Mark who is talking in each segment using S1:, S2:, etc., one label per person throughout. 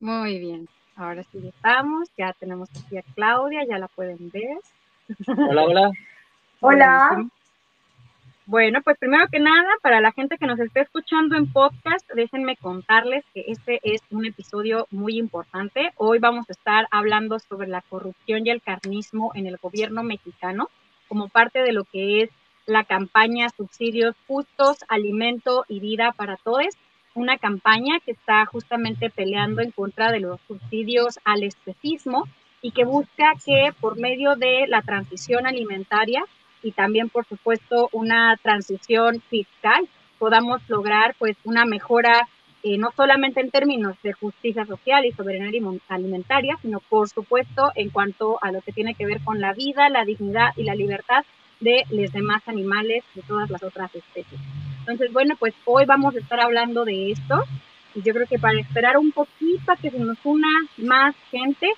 S1: Muy bien. Ahora sí estamos. Ya tenemos aquí a Claudia, ya la pueden ver.
S2: Hola, hola.
S3: Hola.
S1: Bueno, pues primero que nada, para la gente que nos esté escuchando en podcast, déjenme contarles que este es un episodio muy importante. Hoy vamos a estar hablando sobre la corrupción y el carnismo en el gobierno mexicano como parte de lo que es la campaña Subsidios Justos, Alimento y Vida para Todos, una campaña que está justamente peleando en contra de los subsidios al especismo y que busca que por medio de la transición alimentaria y también, por supuesto, una transición fiscal podamos lograr pues una mejora eh, no solamente en términos de justicia social y soberanía alimentaria, sino por supuesto en cuanto a lo que tiene que ver con la vida, la dignidad y la libertad de los demás animales, de todas las otras especies. Entonces, bueno, pues hoy vamos a estar hablando de esto y yo creo que para esperar un poquito a que se nos una más gente,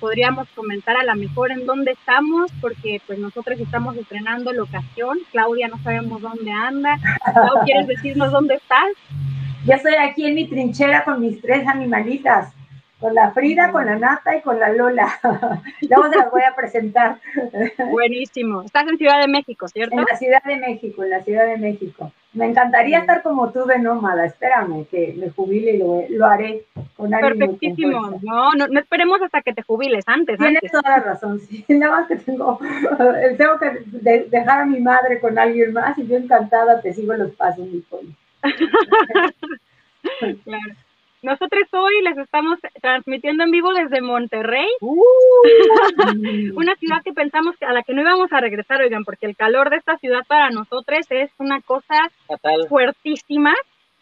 S1: podríamos comentar a lo mejor en dónde estamos, porque pues nosotros estamos estrenando locación, Claudia no sabemos dónde anda, Claudia, ¿quieres decirnos dónde estás?
S3: Ya estoy aquí en mi trinchera con mis tres animalitas, con la Frida, con la Nata y con la Lola. Luego se las voy a presentar.
S1: Buenísimo. Estás en Ciudad de México, ¿cierto?
S3: En la Ciudad de México, en la Ciudad de México. Me encantaría estar como tú de nómada. Espérame que me jubile y lo, lo haré con
S1: Perfectísimo. no, no, no, esperemos hasta que te jubiles antes.
S3: Tienes toda la razón. Sí, nada más que tengo, tengo que dejar a mi madre con alguien más y yo encantada te sigo los pasos, mi
S1: claro. Nosotros hoy les estamos transmitiendo en vivo desde Monterrey, uh. una ciudad que pensamos a la que no íbamos a regresar, oigan, porque el calor de esta ciudad para nosotros es una cosa fuertísima.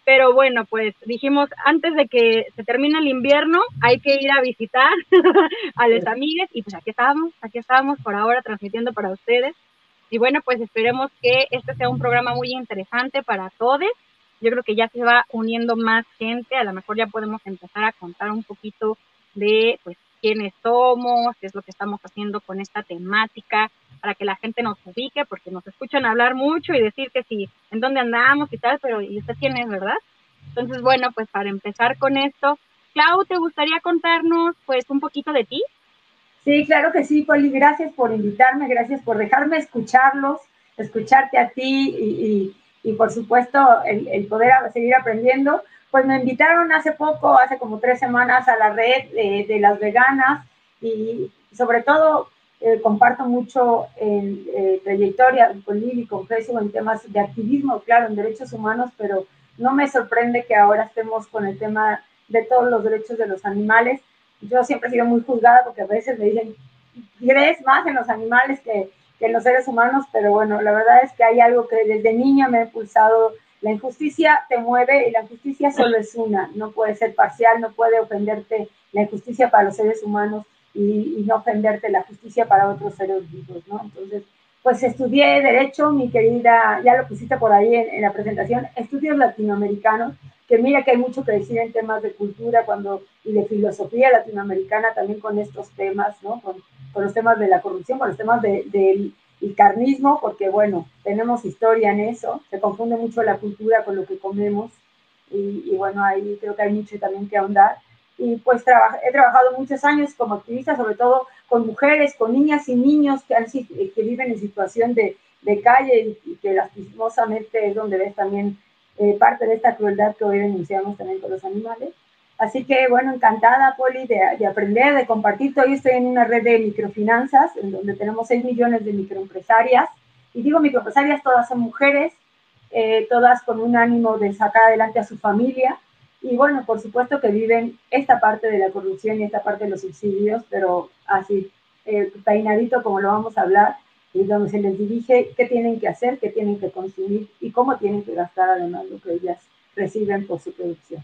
S1: Pero bueno, pues dijimos, antes de que se termine el invierno, hay que ir a visitar a las amigas y pues aquí estábamos, aquí estábamos por ahora transmitiendo para ustedes. Y bueno, pues esperemos que este sea un programa muy interesante para todos yo creo que ya se va uniendo más gente, a lo mejor ya podemos empezar a contar un poquito de pues quiénes somos, qué es lo que estamos haciendo con esta temática, para que la gente nos ubique, porque nos escuchan hablar mucho y decir que sí, en dónde andamos y tal, pero ¿y usted quién es, verdad? Entonces, bueno, pues para empezar con esto, Clau, ¿te gustaría contarnos pues un poquito de ti?
S3: Sí, claro que sí, Poli, gracias por invitarme, gracias por dejarme escucharlos, escucharte a ti y y por supuesto el, poder seguir aprendiendo. Pues me invitaron hace poco, hace como tres semanas, a la red de, las veganas y sobre todo eh, comparto mucho en eh, trayectoria con Lili, con Facebook en temas de activismo, claro, en derechos humanos, pero no me sorprende que ahora estemos con el tema de todos los derechos de los animales. Yo siempre he sido muy juzgada porque a veces me dicen, ¿crees más en los animales que, que los seres humanos, pero bueno, la verdad es que hay algo que desde niña me ha impulsado. La injusticia te mueve y la justicia solo es una, no puede ser parcial, no puede ofenderte la injusticia para los seres humanos y, no ofenderte la justicia para otros seres vivos, ¿no? Entonces, pues estudié Derecho, mi querida, ya lo pusiste por ahí en, la presentación, estudios latinoamericanos, que mira que hay mucho que decir en temas de cultura cuando, y de filosofía latinoamericana también con estos temas, ¿no? Con, con los temas de la corrupción, con los temas del de, carnismo, porque bueno, tenemos historia en eso, se confunde mucho la cultura con lo que comemos y, bueno, ahí creo que hay mucho también que ahondar. Y pues he trabajado muchos años como activista, sobre todo con mujeres, con niñas y niños que, que viven en situación de, calle y, que lastimosamente es donde ves también eh, parte de esta crueldad que hoy denunciamos también con los animales. Así que, bueno, encantada, Poli, de, aprender, de compartir. Hoy estoy en una red de microfinanzas, en donde tenemos 6 millones de microempresarias. Y digo microempresarias, todas son mujeres, eh, todas con un ánimo de sacar adelante a su familia. Y bueno, por supuesto que viven esta parte de la corrupción y esta parte de los subsidios, pero así, eh, peinadito como lo vamos a hablar, y donde se les dirige qué tienen que hacer, qué tienen que consumir y cómo tienen que gastar además lo que ellas reciben por su producción.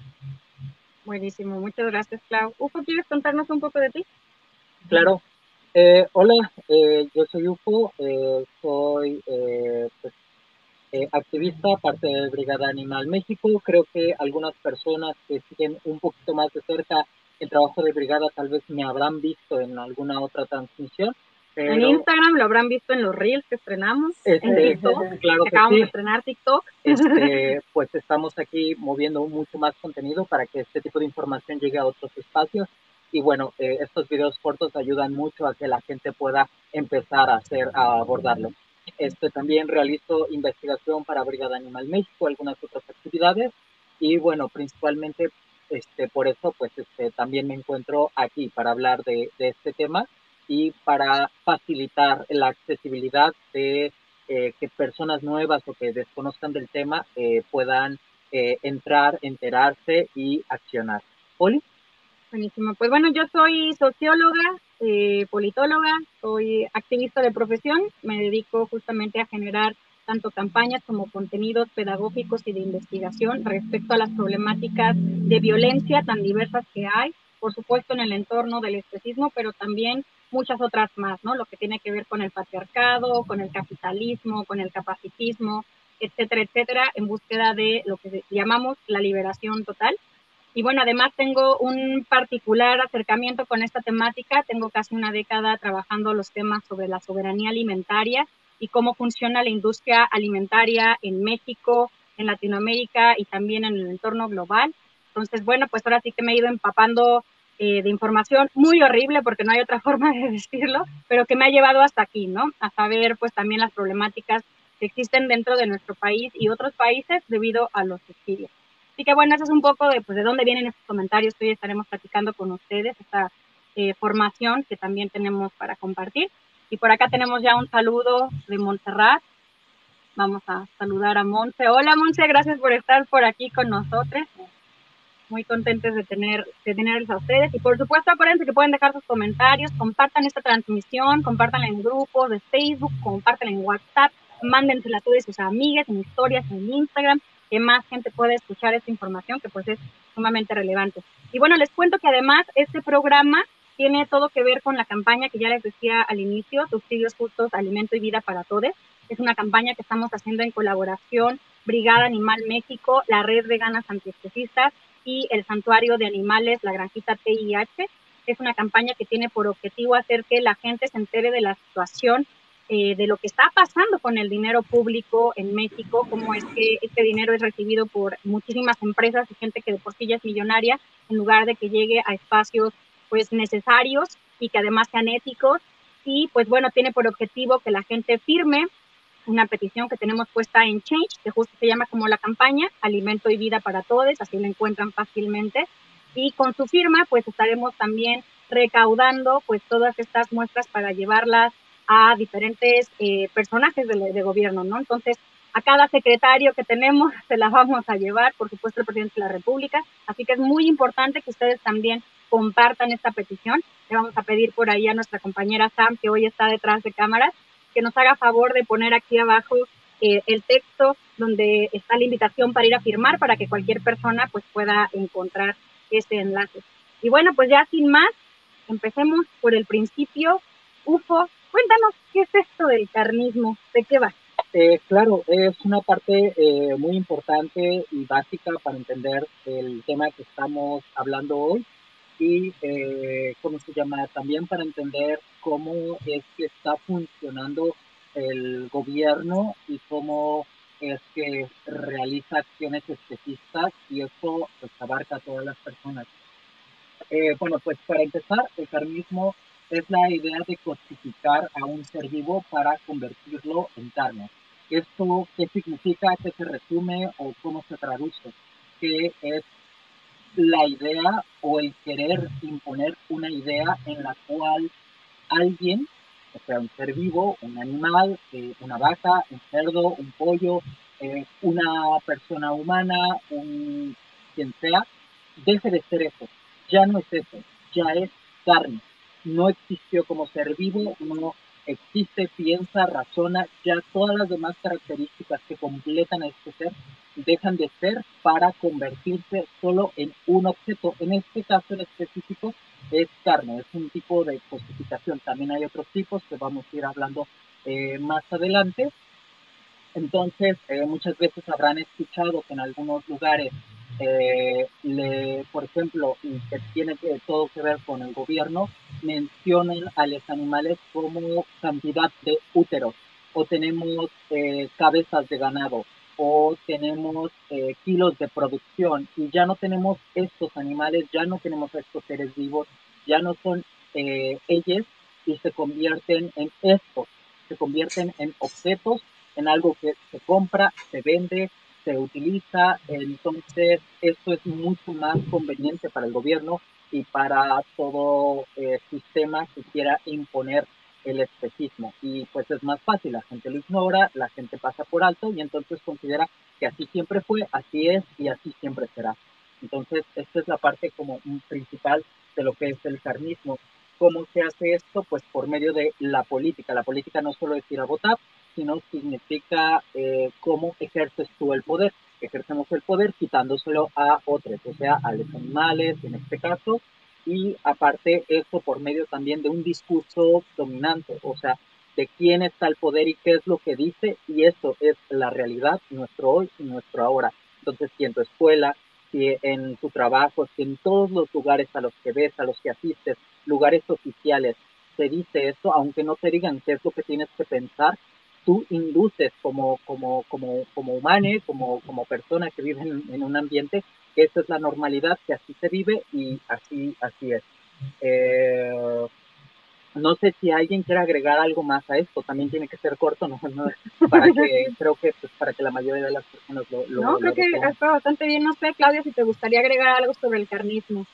S1: Buenísimo, muchas gracias, Clau. Ufo, ¿quieres contarnos un poco de ti?
S2: Claro. Eh, hola, eh, yo soy Ufo, eh, soy pues, activista, parte de Brigada Animal México. Creo que algunas personas que siguen un poquito más de cerca el trabajo de Brigada tal vez me habrán visto en alguna otra transmisión.
S1: En Instagram lo habrán visto en los reels que estrenamos, en
S2: Este,
S1: TikTok,
S2: claro
S1: que acabamos
S2: sí.
S1: de estrenar TikTok.
S2: Este, pues estamos aquí moviendo mucho más contenido para que este tipo de información llegue a otros espacios. Y bueno, eh, estos videos cortos ayudan mucho a que la gente pueda empezar a hacer, a abordarlo. Este, también realizo investigación para Brigada Animal México, algunas otras actividades. Y bueno, principalmente este, por eso, pues este, también me encuentro aquí para hablar de, de este tema y para facilitar la accesibilidad de eh, que personas nuevas o que desconozcan del tema eh, puedan eh, entrar, enterarse y accionar. Poli,
S1: Buenísimo. Pues bueno, yo soy socióloga, eh, politóloga, soy activista de profesión, me dedico justamente a generar tanto campañas como contenidos pedagógicos y de investigación respecto a las problemáticas de violencia tan diversas que hay, por supuesto en el entorno del especismo, pero también muchas otras más, ¿no? Lo que tiene que ver con el patriarcado, con el capitalismo, con el capacitismo, etcétera, etcétera, en búsqueda de lo que llamamos la liberación total. Y bueno, además tengo un particular acercamiento con esta temática. Tengo casi una década trabajando los temas sobre la soberanía alimentaria y cómo funciona la industria alimentaria en México, en Latinoamérica y también en el entorno global. Entonces, bueno, pues ahora sí que me he ido empapando eh, de información muy horrible, porque no hay otra forma de decirlo, pero que me ha llevado hasta aquí, ¿no? A saber, pues también las problemáticas que existen dentro de nuestro país y otros países debido a los subsidios. Así que bueno, eso es un poco de, pues, de dónde vienen estos comentarios que hoy estaremos platicando con ustedes, esta eh, formación que también tenemos para compartir. Y por acá tenemos ya un saludo de Montserrat. Vamos a saludar a Monse. Hola Monse, gracias por estar por aquí con nosotros. Muy contentes de tener de tenerlos a ustedes. Y por supuesto, acuérdense que pueden dejar sus comentarios, compartan esta transmisión, compártanla en grupos de Facebook, compártanla en WhatsApp, mándensela a todas sus amigas, en historias, en Instagram que más gente pueda escuchar esta información que pues es sumamente relevante. Y bueno, les cuento que además este programa tiene todo que ver con la campaña que ya les decía al inicio, Subsidios Justos, Alimento y Vida para Todos. Es una campaña que estamos haciendo en colaboración Brigada Animal México, la Red Veganas Antiespecistas y el Santuario de Animales, la Granjita TIH. Es una campaña que tiene por objetivo hacer que la gente se entere de la situación eh, de lo que está pasando con el dinero público en México, cómo es que este dinero es recibido por muchísimas empresas y gente que de por sí ya es millonaria, en lugar de que llegue a espacios pues necesarios y que además sean éticos. Y pues bueno, tiene por objetivo que la gente firme una petición que tenemos puesta en Change, que justo se llama como la campaña, Alimento y Vida para Todos, así lo encuentran fácilmente. Y con su firma, pues estaremos también recaudando pues todas estas muestras para llevarlas a diferentes eh, personajes de, de, gobierno, ¿no? Entonces, a cada secretario que tenemos se la vamos a llevar, por supuesto, el presidente de la República. Así que es muy importante que ustedes también compartan esta petición. Le vamos a pedir por ahí a nuestra compañera Sam, que hoy está detrás de cámaras, que nos haga favor de poner aquí abajo eh, el texto donde está la invitación para ir a firmar para que cualquier persona pues pueda encontrar este enlace. Y bueno, pues ya sin más, empecemos por el principio. UFO, cuéntanos qué es esto del carnismo, de qué va.
S2: Eh, claro, es una parte eh, muy importante y básica para entender el tema que estamos hablando hoy y, eh, ¿cómo se llama? También para entender cómo es que está funcionando el gobierno y cómo es que realiza acciones especistas y eso pues, abarca a todas las personas. Eh, bueno, pues para empezar, el carnismo es la idea de cosificar a un ser vivo para convertirlo en carne. ¿Esto qué significa? ¿Qué se resume o cómo se traduce? Que es la idea o el querer imponer una idea en la cual alguien, o sea, un ser vivo, un animal, eh, una vaca, un cerdo, un pollo, eh, una persona humana, un quien sea, deje de ser eso. Ya no es eso, ya es carne. No existió como ser vivo, no existe, piensa, razona, ya todas las demás características que completan a este ser dejan de ser para convertirse solo en un objeto. En este caso en específico es carne, es un tipo de cosificación. También hay otros tipos que vamos a ir hablando eh, más adelante. Entonces, eh, muchas veces habrán escuchado que en algunos lugares, eh, por ejemplo, que tiene todo que ver con el gobierno, mencionan a los animales como cantidad de úteros, o tenemos cabezas de ganado, o tenemos eh, kilos de producción, y ya no tenemos estos animales, ya no tenemos estos seres vivos, ya no son eh, ellos y se convierten en estos, se convierten en objetos, en algo que se compra, se vende, se utiliza, entonces esto es mucho más conveniente para el gobierno y para todo eh, sistema que quiera imponer el especismo. Y pues es más fácil, la gente lo ignora, la gente pasa por alto y entonces considera que así siempre fue, así es y así siempre será. Entonces, esta es la parte como principal de lo que es el carnismo. ¿Cómo se hace esto? Pues por medio de la política. La política no solo es ir a votar, sino significa eh, cómo ejerces tú el poder. Ejercemos el poder quitándoselo a otros, o sea, a los animales en este caso, y aparte eso por medio también de un discurso dominante, o sea, de quién está el poder y qué es lo que dice, y eso es la realidad, nuestro hoy y nuestro ahora. Entonces, si en tu escuela, si en tu trabajo, si en todos los lugares a los que ves, a los que asistes, lugares oficiales, se dice eso, aunque no te digan qué es lo que tienes que pensar, tú induces como, como, como, como humano, como, como persona que vive en, un ambiente, que esa es la normalidad, que así se vive y así, así es. Eh, no sé si alguien quiere agregar algo más a esto, también tiene que ser corto, no, para que creo que pues, para que la mayoría de las personas lo, lo
S1: No, creo que está bastante bien, no sé, Claudia, si te gustaría agregar algo sobre el carnismo.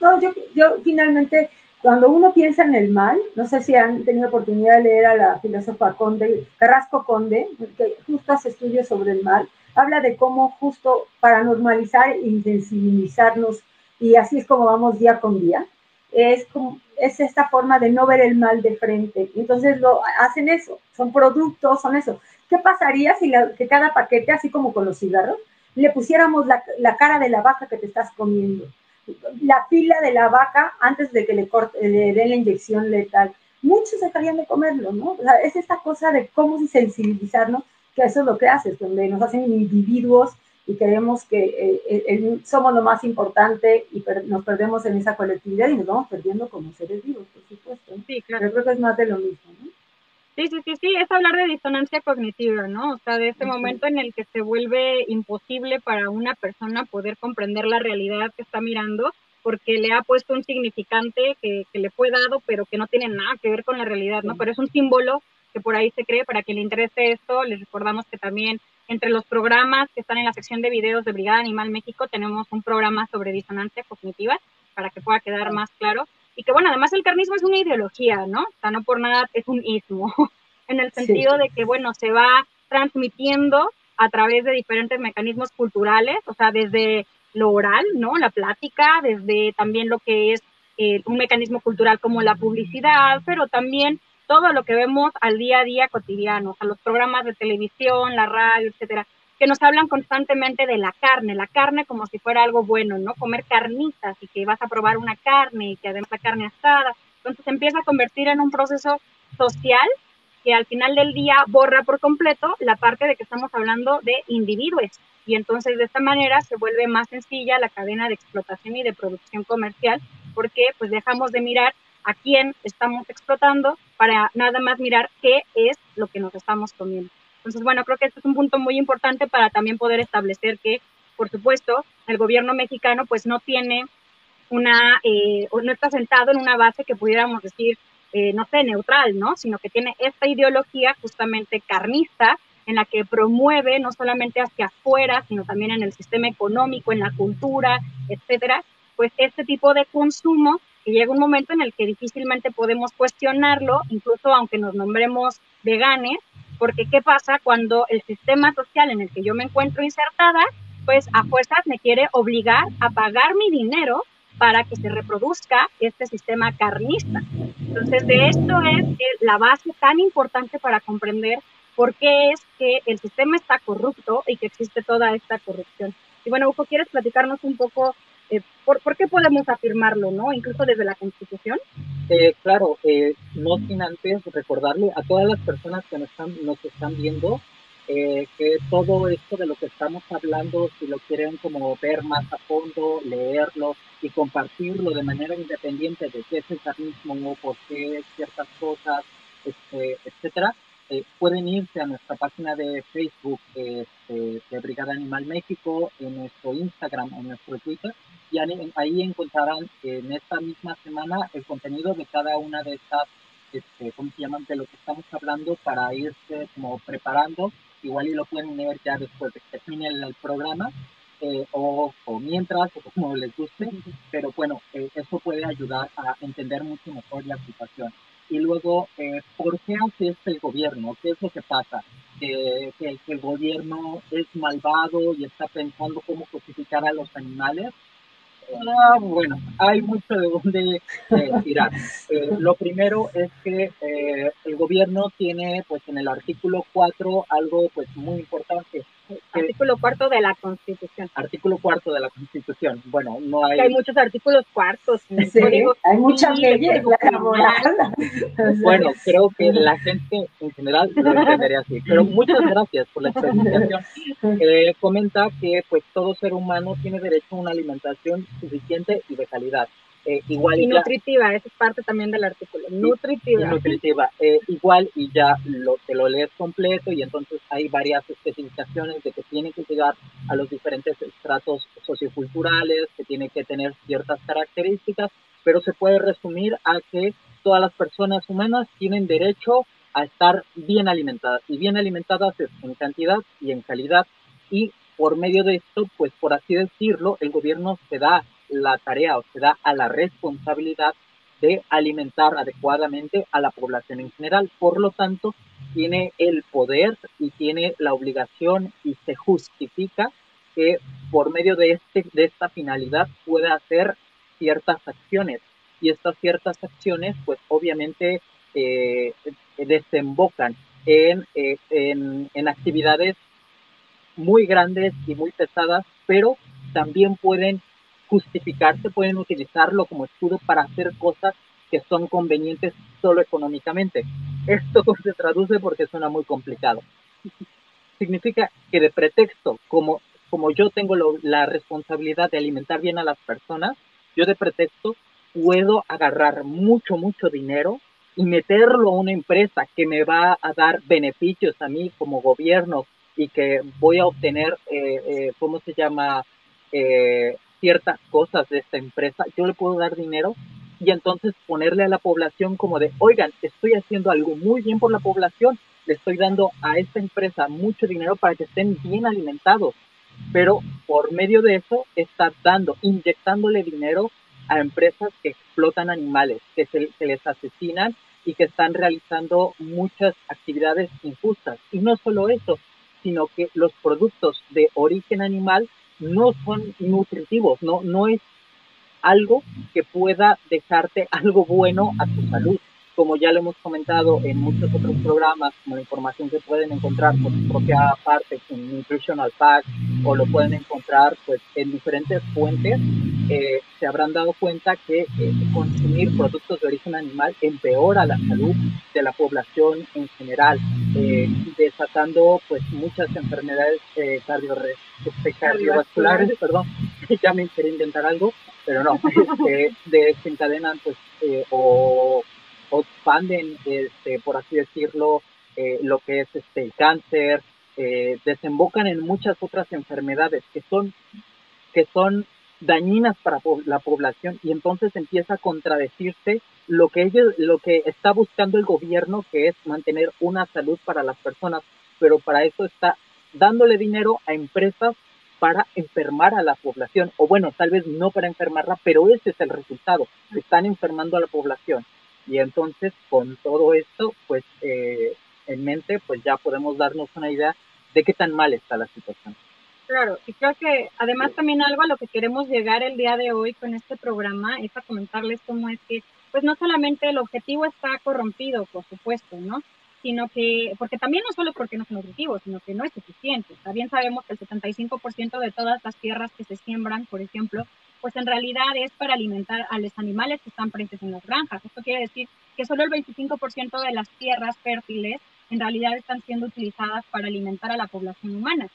S3: No, yo, yo finalmente cuando uno piensa en el mal, no sé si han tenido oportunidad de leer a la filósofa Conde, Carrasco Conde, que justo hace estudios sobre el mal, habla de cómo justo para normalizar e insensibilizarnos, y así es como vamos día con día, es, como, es esta forma de no ver el mal de frente. Entonces lo hacen eso, son productos, son eso. ¿Qué pasaría si que cada paquete, así como con los cigarros, le pusiéramos la, la cara de la vaca que te estás comiendo? la pila de la vaca antes de que le, corte, le den la inyección letal. Muchos dejarían de comerlo, ¿no? Es esta cosa de cómo sensibilizarnos, que eso es lo que hace, donde nos hacen individuos y creemos que eh, eh, somos lo más importante y nos perdemos en esa colectividad y nos vamos perdiendo como seres vivos, por supuesto. Sí, claro. Pero creo que es más de lo mismo, ¿no?
S1: Sí, sí, sí, sí, es hablar de disonancia cognitiva, ¿no? O sea, de ese momento en el que se vuelve imposible para una persona poder comprender la realidad que está mirando porque le ha puesto un significante que, le fue dado, pero que no tiene nada que ver con la realidad, ¿no? Pero es un símbolo que por ahí se cree, para que le interese esto, les recordamos que también entre los programas que están en la sección de videos de Brigada Animal México tenemos un programa sobre disonancia cognitiva, para que pueda quedar más claro. Y que bueno, además el carnismo es una ideología, ¿no? O sea, no por nada es un ismo, en el sentido de que, bueno, se va transmitiendo a través de diferentes mecanismos culturales, o sea, desde lo oral, ¿no? La plática, desde también lo que es eh, un mecanismo cultural como la publicidad, pero también todo lo que vemos al día a día cotidiano, o sea, los programas de televisión, la radio, etcétera que nos hablan constantemente de la carne, la carne como si fuera algo bueno, ¿no? Comer carnitas y que vas a probar una carne y que además la carne asada. Entonces se empieza a convertir en un proceso social que al final del día borra por completo la parte de que estamos hablando de individuos. Y entonces de esta manera se vuelve más sencilla la cadena de explotación y de producción comercial porque pues dejamos de mirar a quién estamos explotando para nada más mirar qué es lo que nos estamos comiendo. Entonces, bueno, creo que este es un punto muy importante para también poder establecer que, por supuesto, el gobierno mexicano pues no tiene una, eh, no está sentado en una base que pudiéramos decir, eh, no sé, neutral, ¿no? Sino que tiene esta ideología justamente carnista en la que promueve no solamente hacia afuera, sino también en el sistema económico, en la cultura, etcétera, pues este tipo de consumo que llega un momento en el que difícilmente podemos cuestionarlo, incluso aunque nos nombremos veganes, porque ¿qué pasa cuando el sistema social en el que yo me encuentro insertada, pues a fuerzas me quiere obligar a pagar mi dinero para que se reproduzca este sistema carnista? Entonces, de esto es la base tan importante para comprender por qué es que el sistema está corrupto y que existe toda esta corrupción. Y bueno, Hugo, ¿quieres platicarnos un poco eh, ¿por, qué podemos afirmarlo, no? Incluso desde la Constitución.
S2: Eh, claro, eh, no sin antes recordarle a todas las personas que nos están, nos están viendo eh, que todo esto de lo que estamos hablando, si lo quieren como ver más a fondo, leerlo y compartirlo de manera independiente de qué es el carnismo o por qué ciertas cosas, este, etcétera, eh, pueden irse a nuestra página de Facebook este, de Brigada Animal México, en nuestro Instagram, en nuestro Twitter, y ahí encontrarán en esta misma semana el contenido de cada una de estas, este, ¿cómo se llaman?, de lo que estamos hablando para irse como preparando igual y lo pueden leer ya después de que termine el, programa, eh, o, mientras, o como les guste, pero bueno, eh, eso puede ayudar a entender mucho mejor la situación. Y luego, eh, ¿por qué hace esto el gobierno? ¿Qué es lo que pasa? que, que, el gobierno es malvado y está pensando cómo justificar a los animales. Ah, bueno, hay mucho de dónde eh, tirar. Eh, lo primero es que eh, el gobierno tiene, pues, en el artículo 4 algo, pues, muy importante.
S1: Artículo cuarto de la Constitución.
S2: Artículo cuarto de la Constitución. Bueno, no hay.
S1: hay muchos artículos cuartos.
S3: Sí, hay muchas leyes
S2: Bueno, creo que la gente en general lo entendería así. Pero muchas gracias por la explicación. comenta que, pues, todo ser humano tiene derecho a una alimentación suficiente y de calidad. Eh, igual
S1: y, nutritiva, esa es parte también del artículo. nutritiva.
S2: nutritiva. Eh, igual y ya lo, te lo lees completo y entonces hay varias especificaciones de que tiene que llegar a los diferentes estratos socioculturales, que tiene que tener ciertas características, pero se puede resumir a que todas las personas humanas tienen derecho a estar bien alimentadas y bien alimentadas en cantidad y en calidad y por medio de esto, pues por así decirlo, el gobierno se da la tarea o se da a la responsabilidad de alimentar adecuadamente a la población en general. Por lo tanto, tiene el poder y tiene la obligación y se justifica que por medio de, este, de esta finalidad pueda hacer ciertas acciones. Y estas ciertas acciones, pues obviamente eh, desembocan en, eh, en, en actividades muy grandes y muy pesadas, pero también pueden justificarse, pueden utilizarlo como escudo para hacer cosas que son convenientes solo económicamente. Esto se traduce porque suena muy complicado. Significa que de pretexto, como, como yo tengo la responsabilidad de alimentar bien a las personas, yo de pretexto puedo agarrar mucho, mucho dinero y meterlo a una empresa que me va a dar beneficios a mí como gobierno y que voy a obtener, eh, eh, ¿cómo se llama? Eh, ciertas cosas de esta empresa, yo le puedo dar dinero y entonces ponerle a la población como de, oigan, estoy haciendo algo muy bien por la población, le estoy dando a esta empresa mucho dinero para que estén bien alimentados, pero por medio de eso está dando, inyectándole dinero a empresas que explotan animales, que se, se les asesinan y que están realizando muchas actividades injustas. Y no solo eso, sino que los productos de origen animal no son nutritivos, no, no es algo que pueda dejarte algo bueno a tu salud como ya lo hemos comentado en muchos otros programas, como la información que pueden encontrar por su propia parte en Nutritional Pack o lo pueden encontrar pues en diferentes fuentes, eh, se habrán dado cuenta que eh, consumir productos de origen animal empeora la salud de la población en general, eh, desatando pues muchas enfermedades este, cardiovasculares, perdón, ya me quería inventar algo, pero no, desencadenan pues o expanden, este, por así decirlo, eh, lo que es este, el cáncer, eh, desembocan en muchas otras enfermedades que son, que son dañinas para la población y entonces empieza a contradecirse lo que ellos, lo que está buscando el gobierno, que es mantener una salud para las personas, pero para eso está dándole dinero a empresas para enfermar a la población, o bueno, tal vez no para enfermarla, pero ese es el resultado, están enfermando a la población. Y entonces, con todo esto, pues eh, en mente, pues ya podemos darnos una idea de qué tan mal está la situación.
S1: Claro, y creo que además también algo a lo que queremos llegar el día de hoy con este programa es a comentarles cómo es que, pues no solamente el objetivo está corrompido, por supuesto, ¿no? Sino que, porque también no solo porque no es nutritivo, sino que no es suficiente. También sabemos que el 75% de todas las tierras que se siembran, por ejemplo, pues en realidad es para alimentar a los animales que están presentes en las granjas. Esto quiere decir que solo el 25% de las tierras fértiles en realidad están siendo utilizadas para alimentar a la población humana.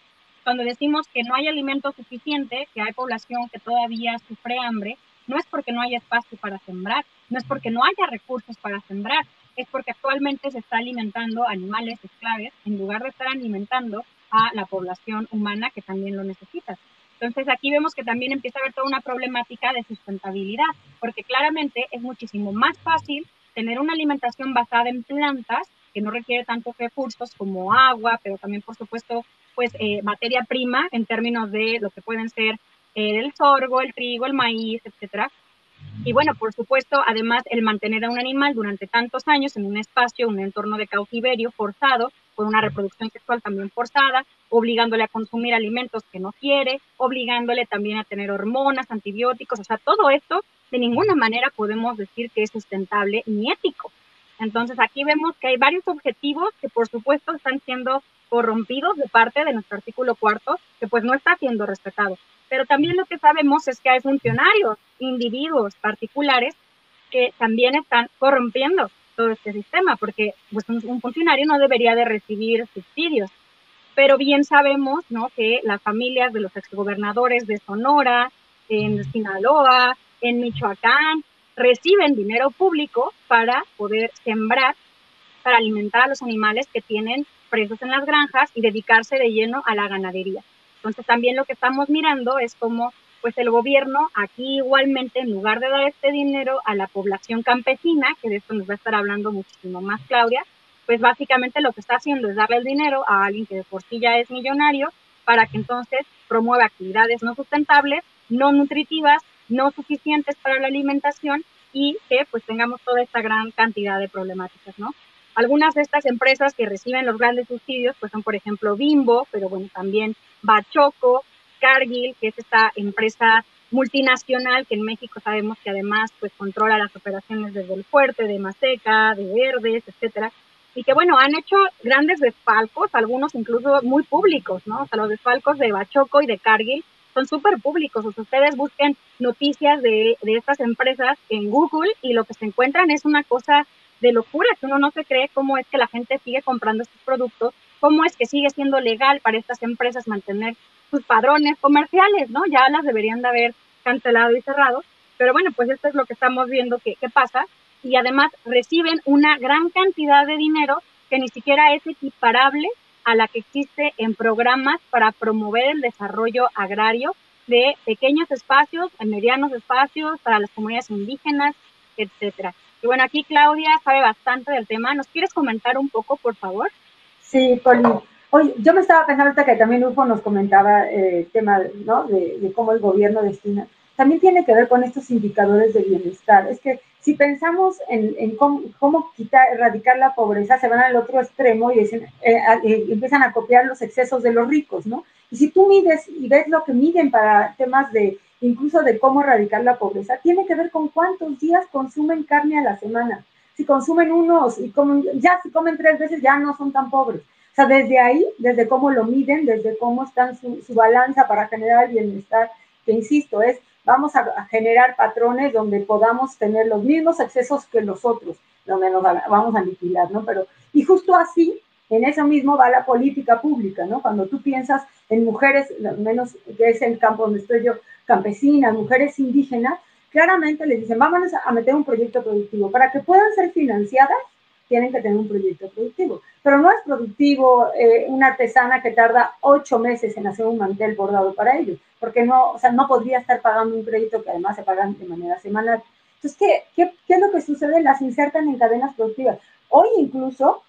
S1: Cuando decimos que no hay alimento suficiente, que hay población que todavía sufre hambre, no es porque no haya espacio para sembrar, no es porque no haya recursos para sembrar, es porque actualmente se está alimentando animales esclaves en lugar de estar alimentando a la población humana que también lo necesita. Entonces aquí vemos que también empieza a haber toda una problemática de sustentabilidad, porque claramente es muchísimo más fácil tener una alimentación basada en plantas que no requiere tantos recursos como agua, pero también por supuesto pues eh, materia prima en términos de lo que pueden ser eh, el sorgo, el trigo, el maíz, etcétera, y bueno, por supuesto, además, el mantener a un animal durante tantos años en un espacio, un entorno de cautiverio forzado, con una reproducción sexual también forzada, obligándole a consumir alimentos que no quiere, obligándole también a tener hormonas, antibióticos, o sea, todo esto de ninguna manera podemos decir que es sustentable ni ético. Entonces aquí vemos que hay varios objetivos que por supuesto están siendo corrompidos de parte de nuestro artículo cuarto, que pues no está siendo respetado. Pero también lo que sabemos es que hay funcionarios, individuos particulares, que también están corrompiendo todo este sistema, porque pues, un, funcionario no debería de recibir subsidios. Pero bien sabemos ¿no? que las familias de los exgobernadores de Sonora, en Sinaloa, en Michoacán, reciben dinero público para poder sembrar, para alimentar a los animales que tienen presos en las granjas y dedicarse de lleno a la ganadería. Entonces también lo que estamos mirando es cómo pues el gobierno aquí igualmente en lugar de dar este dinero a la población campesina, que de esto nos va a estar hablando muchísimo más Claudia, pues básicamente lo que está haciendo es darle el dinero a alguien que de por sí ya es millonario para que entonces promueva actividades no sustentables, no nutritivas, no suficientes para la alimentación y que pues tengamos toda esta gran cantidad de problemáticas, ¿no? Algunas de estas empresas que reciben los grandes subsidios, pues son por ejemplo Bimbo, pero bueno, también Bachoco, Cargill, que es esta empresa multinacional que en México sabemos que además pues controla las operaciones desde el fuerte, de Maseca, de Verdes, etcétera, y que bueno, han hecho grandes desfalcos, algunos incluso muy públicos, ¿no? O sea, los desfalcos de Bachoco y de Cargill son súper públicos, o sea, ustedes busquen noticias de, de estas empresas en Google y lo que se encuentran es una cosa de locura, que uno no se cree cómo es que la gente sigue comprando estos productos, cómo es que sigue siendo legal para estas empresas mantener sus padrones comerciales, ¿no? Ya las deberían de haber cancelado y cerrado, pero bueno, pues esto es lo que estamos viendo que, pasa, y además reciben una gran cantidad de dinero que ni siquiera es equiparable a la que existe en programas para promover el desarrollo agrario de pequeños espacios, medianos espacios, para las comunidades indígenas, etcétera. Y bueno, aquí Claudia sabe bastante del tema. ¿Nos quieres comentar un poco, por favor?
S3: Sí, Poli. Oye, yo me estaba pensando ahorita que también UFO nos comentaba eh, el tema ¿no? de, cómo el gobierno destina. También tiene que ver con estos indicadores de bienestar. Es que si pensamos en, cómo, quitar, erradicar la pobreza, se van al otro extremo y dicen, eh, eh, empiezan a copiar los excesos de los ricos, ¿no? Y si tú mides y ves lo que miden para temas de incluso de cómo erradicar la pobreza, tiene que ver con cuántos días consumen carne a la semana. Si consumen unos y comen, ya si comen tres veces ya no son tan pobres. O sea, desde ahí, desde cómo lo miden, desde cómo están su, balanza para generar el bienestar, que insisto, es vamos a, generar patrones donde podamos tener los mismos accesos que los otros, donde nos vamos a aniquilar, ¿no? Pero, y justo así, en eso mismo va la política pública, ¿no? Cuando tú piensas en mujeres, menos que es el campo donde estoy yo, campesinas, mujeres indígenas, claramente les dicen, vamos a meter un proyecto productivo. Para que puedan ser financiadas, tienen que tener un proyecto productivo. Pero no es productivo eh, una artesana que tarda ocho meses en hacer un mantel bordado para ellos, porque no, o sea, no podría estar pagando un crédito que además se pagan de manera semanal. Entonces, ¿qué, qué, qué es lo que sucede? Las insertan en cadenas productivas. Hoy incluso,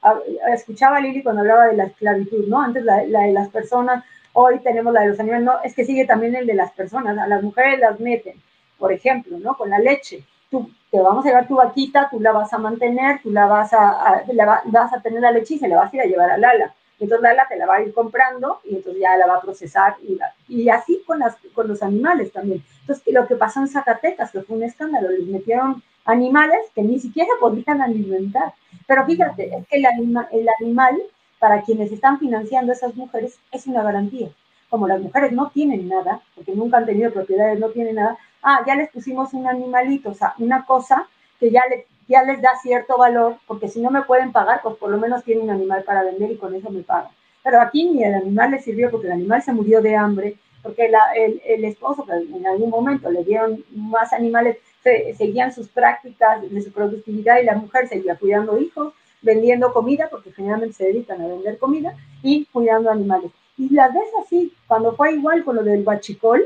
S3: escuchaba a Lili cuando hablaba de la esclavitud, ¿no? Antes la, la de las personas Hoy tenemos la de los animales, no, es que sigue también el de las personas, a las mujeres las meten, por ejemplo, ¿no? Con la leche. Tú te vamos a llevar tu vaquita, tú la vas a mantener, tú la vas a, vas a tener la leche y se la vas a ir a llevar a Lala. Entonces Lala te la va a ir comprando y entonces ya la va a procesar y, así con, las, con los animales también. Entonces lo que pasó en Zacatecas, que fue un escándalo, les metieron animales que ni siquiera podían alimentar. Pero fíjate, es que el, el animal para quienes están financiando a esas mujeres es una garantía. Como las mujeres no tienen nada, porque nunca han tenido propiedades, no tienen nada, ah, ya les pusimos un animalito, o sea, una cosa que ya le ya les da cierto valor, porque si no me pueden pagar, pues por lo menos tienen un animal para vender y con eso me pagan. Pero aquí ni el animal le sirvió porque el animal se murió de hambre, porque el, el, esposo pues, en algún momento le dieron más animales, seguían sus prácticas de su productividad y la mujer seguía cuidando hijos, vendiendo comida, porque generalmente se dedican a vender comida, y cuidando animales. Y la vez así, cuando fue igual con lo del bachicol,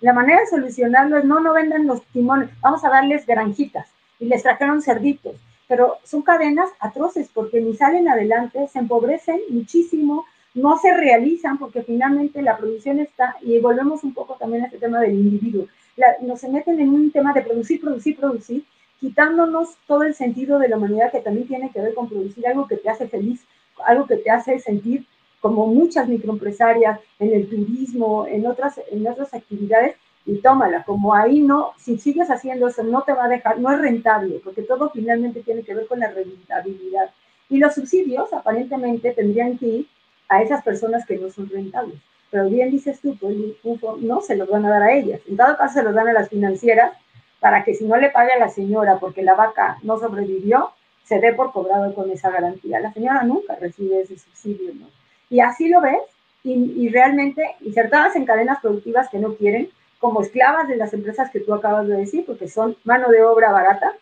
S3: la manera de solucionarlo es no, no vendan los timones, vamos a darles granjitas. Y les trajeron cerditos. Pero son cadenas atroces porque ni salen adelante, se empobrecen muchísimo, no se realizan porque finalmente la producción está, y volvemos un poco también a este tema del individuo, nos se meten en un tema de producir, producir, producir, quitándonos todo el sentido de la humanidad que también tiene que ver con producir algo que te hace feliz, algo que te hace sentir como muchas microempresarias en el turismo, en otras, en otras actividades, y tómala, como ahí no, si sigues haciendo eso, no te va a dejar, no es rentable, porque todo finalmente tiene que ver con la rentabilidad. Y los subsidios aparentemente tendrían que ir a esas personas que no son rentables. Pero bien dices tú, pues, no se los van a dar a ellas. En todo caso, se los dan a las financieras para que si no le pague a la señora porque la vaca no sobrevivió, se dé por cobrado con esa garantía. La señora nunca recibe ese subsidio, ¿no? Y así lo ves, y, realmente insertadas en cadenas productivas que no quieren, como esclavas de las empresas que tú acabas de decir, porque son mano de obra barata,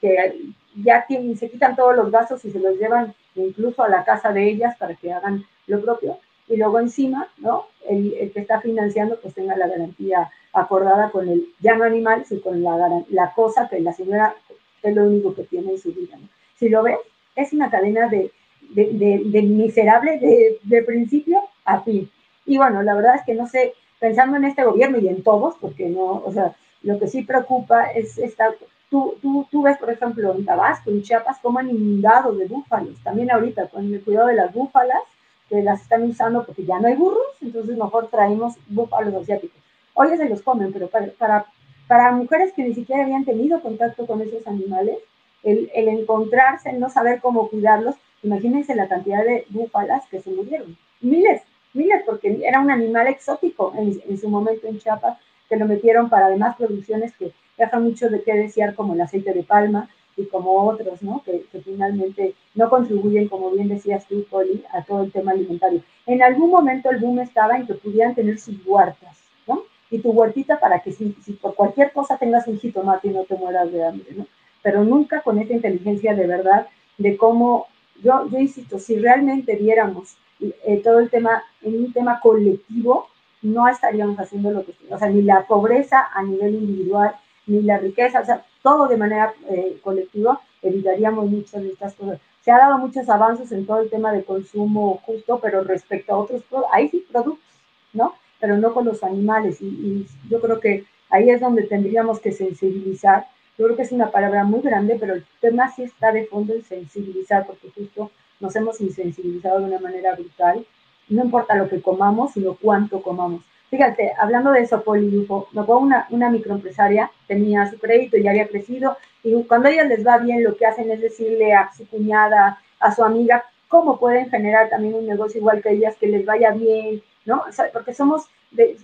S3: que ya tienen, se quitan todos los gastos y se los llevan incluso a la casa de ellas para que hagan lo propio. Y luego encima, ¿no? El, que está financiando pues tenga la garantía acordada con el, ya no animal, sino con la, cosa que la señora es lo único que tiene en su vida. Si lo ves, es una cadena de, de, de, miserable de, de, principio a fin. Y bueno, la verdad es que no sé, pensando en este gobierno y en todos, porque no, o sea, lo que sí preocupa es esta, tú, tú, tú ves, por ejemplo, en Tabasco, en Chiapas, cómo han inundado de búfalos, también ahorita con el cuidado de las búfalas, que las están usando porque ya no hay burros, entonces mejor traemos búfalos asiáticos. Oye, se los comen, pero para, para, para mujeres que ni siquiera habían tenido contacto con esos animales, el, el encontrarse, el no saber cómo cuidarlos, Imagínense la cantidad de búfalas que se murieron. Miles, miles, porque era un animal exótico en, su momento en Chiapas, que lo metieron para además producciones que dejan mucho de qué desear, como el aceite de palma y como otros, ¿no? Que, finalmente no contribuyen, como bien decías tú, Poli, a todo el tema alimentario. En algún momento el boom estaba en que pudieran tener sus huertas, ¿no? Y tu huertita para que si, si por cualquier cosa tengas un jitomate y no te mueras de hambre, ¿no? Pero nunca con esta inteligencia de verdad de cómo yo, yo insisto, si realmente viéramos eh, todo el tema en un tema colectivo, no estaríamos haciendo lo que, o sea, ni la pobreza a nivel individual, ni la riqueza, o sea, todo de manera eh, colectiva, evitaríamos muchas de estas cosas. Se ha dado muchos avances en todo el tema de consumo justo, pero respecto a otros, ahí sí productos, ¿no? Pero no con los animales. Y, y yo creo que ahí es donde tendríamos que sensibilizar yo creo que es una palabra muy grande, pero el tema sí está de fondo en sensibilizar, porque justo nos hemos insensibilizado de una manera brutal. No importa lo que comamos, sino cuánto comamos. Fíjate, hablando de eso, Poli, me acuerdo una, una microempresaria, tenía su crédito y había crecido, y cuando a ellas les va bien, lo que hacen es decirle a su cuñada, a su amiga, cómo pueden generar también un negocio igual que ellas, que les vaya bien, ¿no? porque somos,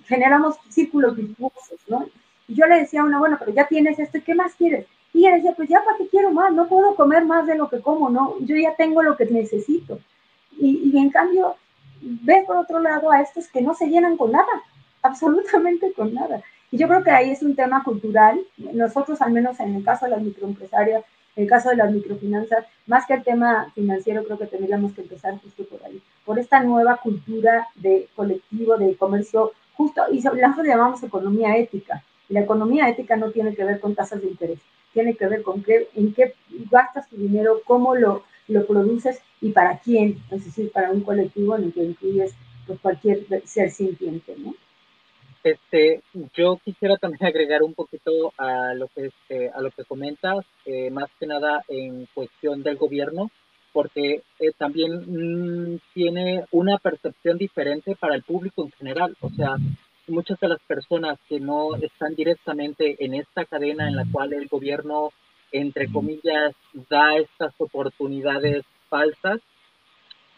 S3: generamos círculos virtuosos, ¿no? Y yo le decía a una, bueno, pero ya tienes esto, ¿y qué más quieres? Y ella decía, pues ya para qué quiero más, no puedo comer más de lo que como, ¿no? Yo ya tengo lo que necesito. Y, y en cambio, ves por otro lado a estos que no se llenan con nada, absolutamente con nada. Y yo creo que ahí es un tema cultural. Nosotros, al menos en el caso de las microempresarias, en el caso de las microfinanzas, más que el tema financiero, creo que tendríamos que empezar justo por ahí, por esta nueva cultura de colectivo, de comercio justo, y nosotros llamamos economía ética, la economía ética no tiene que ver con tasas de interés, tiene que ver con qué, en qué gastas tu dinero, cómo lo, lo produces y para quién, es decir, para un colectivo en el que incluyes pues, cualquier ser sintiente, ¿no?
S2: Este, yo quisiera también agregar un poquito a lo que, este, a lo que comentas, eh, más que nada en cuestión del gobierno, porque eh, también mm, tiene una percepción diferente para el público en general. O sea, muchas de las personas que no están directamente en esta cadena en la cual el gobierno, entre comillas, da estas oportunidades falsas,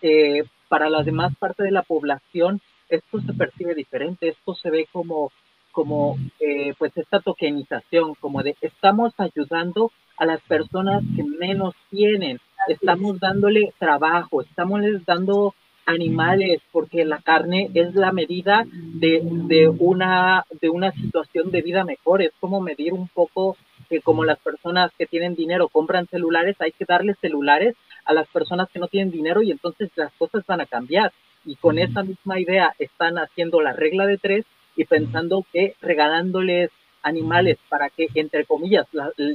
S2: eh, para la demás parte de la población esto se percibe diferente, esto se ve como, como eh, pues esta tokenización, como de estamos ayudando a las personas que menos tienen. Estamos dándole trabajo, estamos les dando animales, porque la carne es la medida de, de, una, de una situación de vida mejor. Es como medir un poco que como las personas que tienen dinero compran celulares, hay que darles celulares a las personas que no tienen dinero y entonces las cosas van a cambiar. Y con esa misma idea están haciendo la regla de tres y pensando que regalándoles animales para que, entre comillas,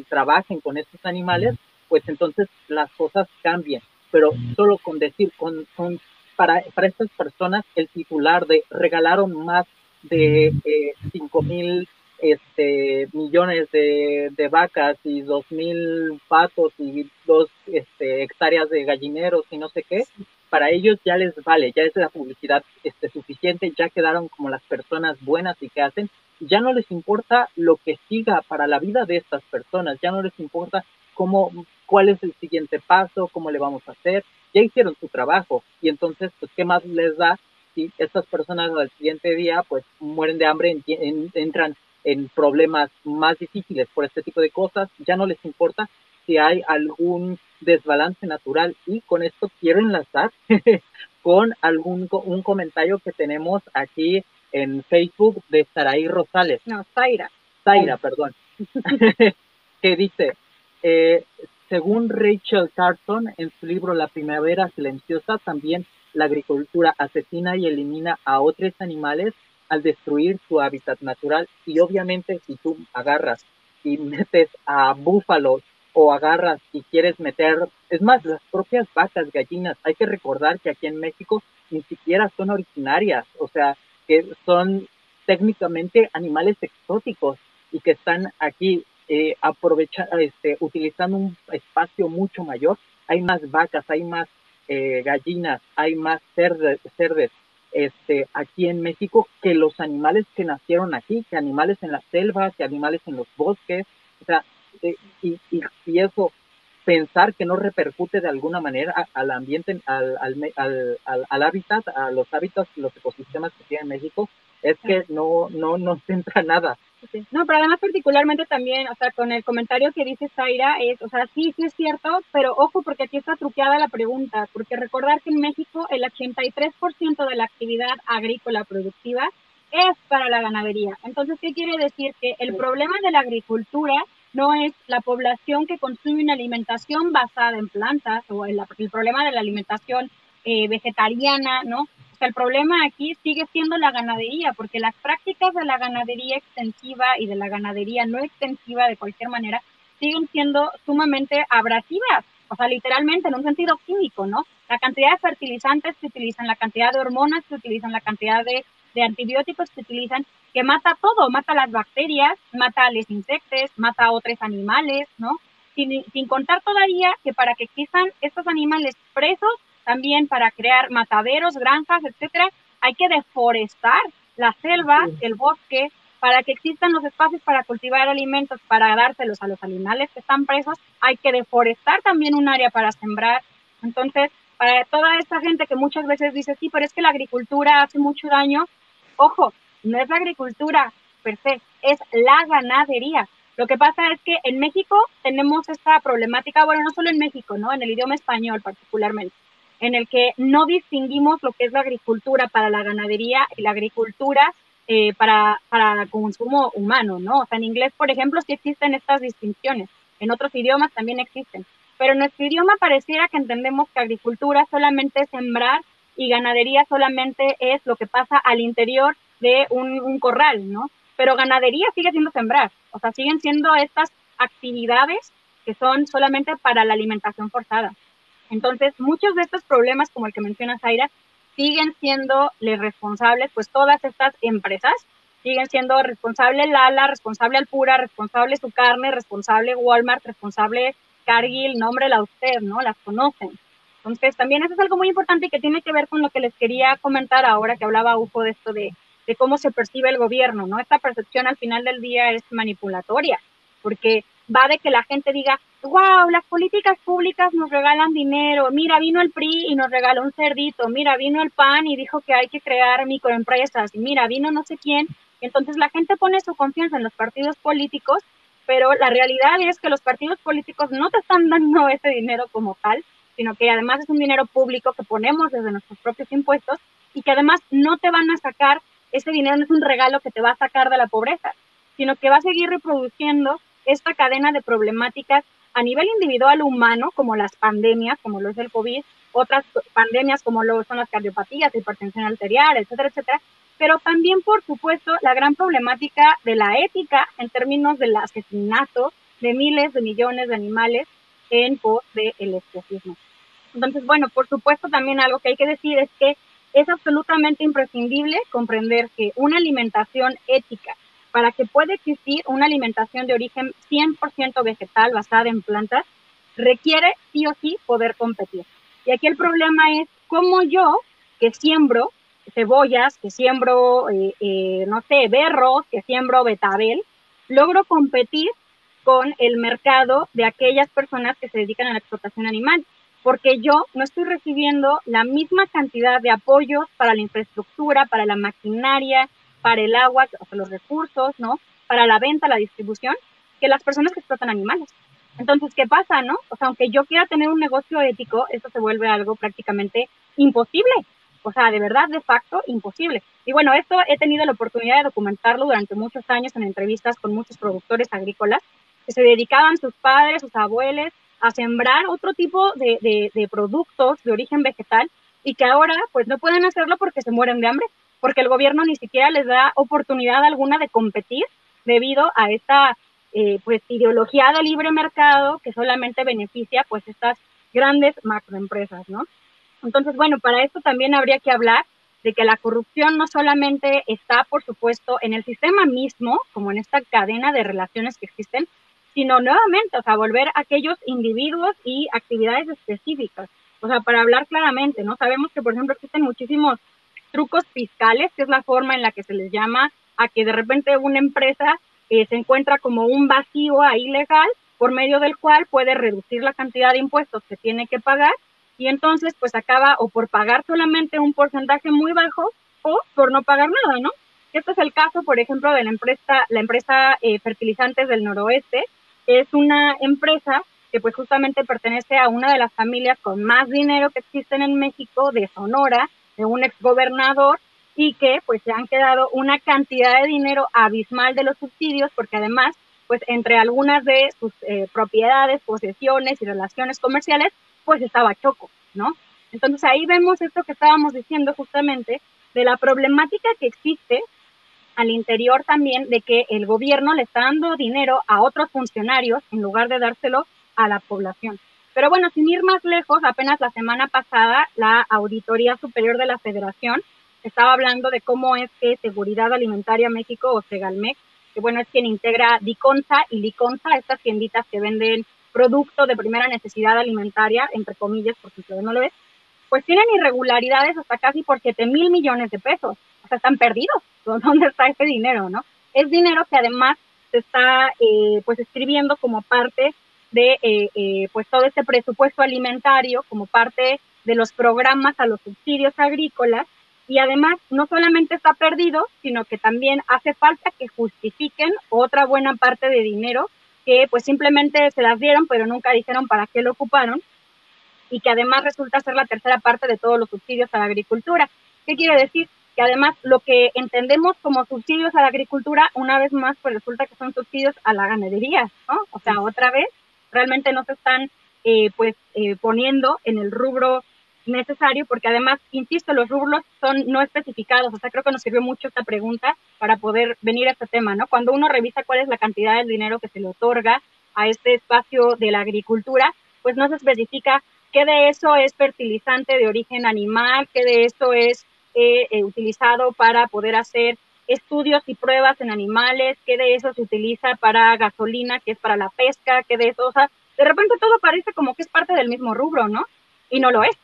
S2: trabajen con estos animales, pues entonces las cosas cambian. Pero solo con decir, con, con para, para estas personas, el titular de regalaron más de eh, 5 mil este, millones de, de, vacas y dos mil patos y dos este, hectáreas de gallineros y no sé qué, para ellos ya les vale, ya es la publicidad este, suficiente, ya quedaron como las personas buenas y que hacen, ya no les importa lo que siga para la vida de estas personas, ya no les importa cómo, cuál es el siguiente paso, cómo le vamos a hacer, ya hicieron su trabajo y entonces, pues, ¿qué más les da si estas personas al siguiente día, pues, mueren de hambre, entran en problemas más difíciles por este tipo de cosas, ya no les importa si hay algún desbalance natural y con esto quiero enlazar con algún un comentario que tenemos aquí en Facebook de Saraí Rosales.
S1: No, Zaira.
S2: Zaira, perdón. que dice, eh, según Rachel Carson en su libro La Primavera Silenciosa, también la agricultura asesina y elimina a otros animales al destruir su hábitat natural. Y obviamente si tú agarras y metes a búfalos o agarras y quieres meter, es más, las propias vacas, gallinas, hay que recordar que aquí en México ni siquiera son originarias, o sea, que son técnicamente animales exóticos y que están aquí eh, este, utilizando un espacio mucho mayor. Hay más vacas, hay más eh, gallinas, hay más cerdes, cerdes este, aquí en México que los animales que nacieron aquí, que animales en la selva, que animales en los bosques, o sea, eh, y, y, y, eso, pensar que no repercute de alguna manera al ambiente, al, al, al, al, hábitat, a los hábitats, los ecosistemas que tiene México, es que no, no nos entra nada.
S1: No, pero además particularmente también, o sea, con el comentario que dice Zaira, es, o sea, sí, sí es cierto, pero ojo porque aquí está truqueada la pregunta, porque recordar que en México el 83% de la actividad agrícola productiva es para la ganadería. Entonces, ¿qué quiere decir? Que el problema de la agricultura no es la población que consume una alimentación basada en plantas o el, el problema de la alimentación eh, vegetariana, ¿no? El problema aquí sigue siendo la ganadería, porque las prácticas de la ganadería extensiva y de la ganadería no extensiva de cualquier manera siguen siendo sumamente abrasivas, o sea, literalmente en un sentido químico, ¿no? La cantidad de fertilizantes que utilizan, la cantidad de hormonas que utilizan, la cantidad de, de antibióticos que utilizan, que mata todo, mata las bacterias, mata a los insectos, mata a otros animales, ¿no? Sin, sin contar todavía que para que existan estos animales presos, también para crear mataderos, granjas, etcétera, hay que deforestar la selva, el bosque, para que existan los espacios para cultivar alimentos, para dárselos a los animales que están presos, hay que deforestar también un área para sembrar. Entonces, para toda esta gente que muchas veces dice, sí, pero es que la agricultura hace mucho daño, ojo, no es la agricultura per se, es la ganadería. Lo que pasa es que en México tenemos esta problemática, bueno, no solo en México, ¿no? En el idioma español particularmente, en el que no distinguimos lo que es la agricultura para la ganadería y la agricultura eh, para, para consumo humano, ¿no? O sea, en inglés, por ejemplo, sí existen estas distinciones, en otros idiomas también existen, pero en nuestro idioma pareciera que entendemos que agricultura solamente es sembrar y ganadería solamente es lo que pasa al interior de un, corral, ¿no? Pero ganadería sigue siendo sembrar, o sea, siguen siendo estas actividades que son solamente para la alimentación forzada. Entonces, muchos de estos problemas, como el que menciona Zaira, siguen siendo les responsables, pues todas estas empresas siguen siendo responsable Lala, responsable Alpura, responsable su carne, responsable Walmart, responsable Cargill, nómbrela usted, ¿no? Las conocen. Entonces, también eso es algo muy importante que tiene que ver con lo que les quería comentar ahora que hablaba Ufo de esto de de cómo se percibe el gobierno, ¿no? Esta percepción al final del día es manipulatoria, porque va de que la gente diga, wow, las políticas públicas nos regalan dinero, mira, vino el PRI y nos regaló un cerdito, mira, vino el PAN y dijo que hay que crear microempresas, mira, vino no sé quién, entonces la gente pone su confianza en los partidos políticos pero la realidad es que los partidos políticos no te están dando ese dinero como tal, sino que además es un dinero público que ponemos desde nuestros propios impuestos y que además no te van a sacar, ese dinero no es un regalo que te va a sacar de la pobreza, sino que va a seguir reproduciendo esta cadena de problemáticas a nivel individual humano, como las pandemias, como lo es el COVID, otras pandemias como lo son las cardiopatías, hipertensión arterial, etcétera, etcétera, pero también, por supuesto, la gran problemática de la ética en términos del asesinato de miles de millones de animales en pos del especismo. Entonces, bueno, por supuesto, también algo que hay que decir es que es absolutamente imprescindible comprender que una alimentación ética, para que pueda existir una alimentación de origen 100% vegetal basada en plantas, requiere sí o sí poder competir. Y aquí el problema es cómo yo, que siembro cebollas, que siembro, eh, eh, no sé, berros, que siembro betabel, logro competir con el mercado de aquellas personas que se dedican a la explotación animal, porque yo no estoy recibiendo la misma cantidad de apoyos para la infraestructura, para la maquinaria, para el agua, o sea, los recursos, ¿no? Para la venta, la distribución, que las personas que explotan animales. Entonces, ¿qué pasa, no? O sea, aunque yo quiera tener un negocio ético, eso se vuelve algo prácticamente imposible. O sea, de verdad, de facto, imposible. Y bueno, esto he tenido la oportunidad de documentarlo durante muchos años en entrevistas con muchos productores agrícolas que se dedicaban sus padres, sus abuelos, a sembrar otro tipo de, de, de productos de origen vegetal y que ahora pues no pueden hacerlo porque se mueren de hambre, porque el gobierno ni siquiera les da oportunidad alguna de competir debido a esta eh, pues ideología de libre mercado que solamente beneficia pues estas grandes macroempresas, ¿no? Entonces, bueno, para esto también habría que hablar de que la corrupción no solamente está, por supuesto, en el sistema mismo, como en esta cadena de relaciones que existen, sino nuevamente, o sea, volver a aquellos individuos y actividades específicas. O sea, para hablar claramente, ¿no? Sabemos que, por ejemplo, existen muchísimos trucos fiscales, que es la forma en la que se les llama a que de repente una empresa eh, se encuentra como un vacío ahí legal por medio del cual puede reducir la cantidad de impuestos que tiene que pagar y entonces pues acaba o por pagar solamente un porcentaje muy bajo o por no pagar nada, ¿no? Este es el caso, por ejemplo, de la empresa, la empresa eh, Fertilizantes del Noroeste, es una empresa que pues justamente pertenece a una de las familias con más dinero que existen en México, de Sonora, de un exgobernador, y que pues se han quedado una cantidad de dinero abismal de los subsidios, porque además, pues entre algunas de sus eh, propiedades, posesiones y relaciones comerciales, pues estaba Choco, ¿no? Entonces ahí vemos esto que estábamos diciendo justamente de la problemática que existe al interior también de que el gobierno le está dando dinero a otros funcionarios en lugar de dárselo a la población. Pero bueno, sin ir más lejos, apenas la semana pasada la Auditoría Superior de la Federación estaba hablando de cómo es que Seguridad Alimentaria México o Segalmex, que bueno, es quien integra Diconsa y Liconsa, estas tienditas que venden producto de primera necesidad alimentaria, entre comillas, porque si no lo ves, pues tienen irregularidades hasta casi por 7 mil millones de pesos. O sea, están perdidos. ¿Dónde está ese dinero, no? Es dinero que además se está, eh, pues, escribiendo como parte de, eh, eh, pues, todo este presupuesto alimentario, como parte de los programas a los subsidios agrícolas. Y además, no solamente está perdido, sino que también hace falta que justifiquen otra buena parte de dinero que pues simplemente se las dieron, pero nunca dijeron para qué lo ocuparon, y que además resulta ser la tercera parte de todos los subsidios a la agricultura. ¿Qué quiere decir? Que además lo que entendemos como subsidios a la agricultura, una vez más, pues resulta que son subsidios a la ganadería, ¿no? O sea, otra vez, realmente no se están eh, pues eh, poniendo en el rubro necesario, porque además, insisto, los rubros son no especificados, o sea, creo que nos sirvió mucho esta pregunta para poder venir a este tema, ¿no? Cuando uno revisa cuál es la cantidad del dinero que se le otorga a este espacio de la agricultura, pues no se especifica qué de eso es fertilizante de origen animal, qué de eso es eh, eh, utilizado para poder hacer estudios y pruebas en animales, qué de eso se utiliza para gasolina, que es para la pesca, qué de eso, o sea, de repente todo parece como que es parte del mismo rubro, ¿no? Y no lo es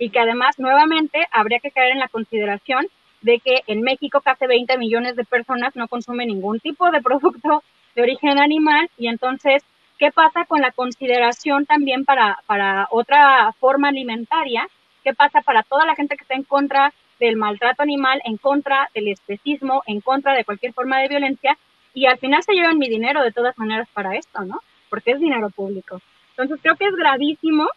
S1: y que además nuevamente habría que caer en la consideración de que en México casi 20 millones de personas no consumen ningún tipo de producto de origen animal y entonces, ¿qué pasa con la consideración también para, para otra forma alimentaria? ¿Qué pasa para toda la gente que está en contra del maltrato animal, en contra del especismo, en contra de cualquier forma de violencia? y al final se llevan mi dinero de todas maneras para esto, ¿no? Porque es dinero público. Entonces creo que es gravísimo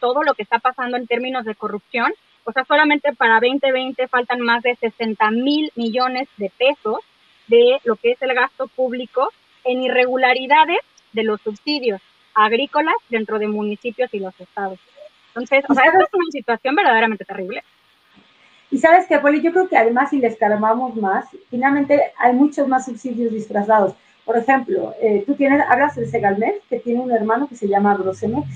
S1: todo lo que está pasando en términos de corrupción. O sea, solamente para 2020 faltan más de 60 mil millones de pesos de lo que es el gasto público en irregularidades de los subsidios agrícolas dentro de municipios y los estados. Entonces, o sea, es una situación verdaderamente terrible.
S3: Y sabes que, Poli, yo creo que además si les calmamos más, finalmente hay muchos más subsidios disfrazados. Por ejemplo, eh, tú tienes, hablas de Segalmex, que tiene un hermano que se llama Grosemex,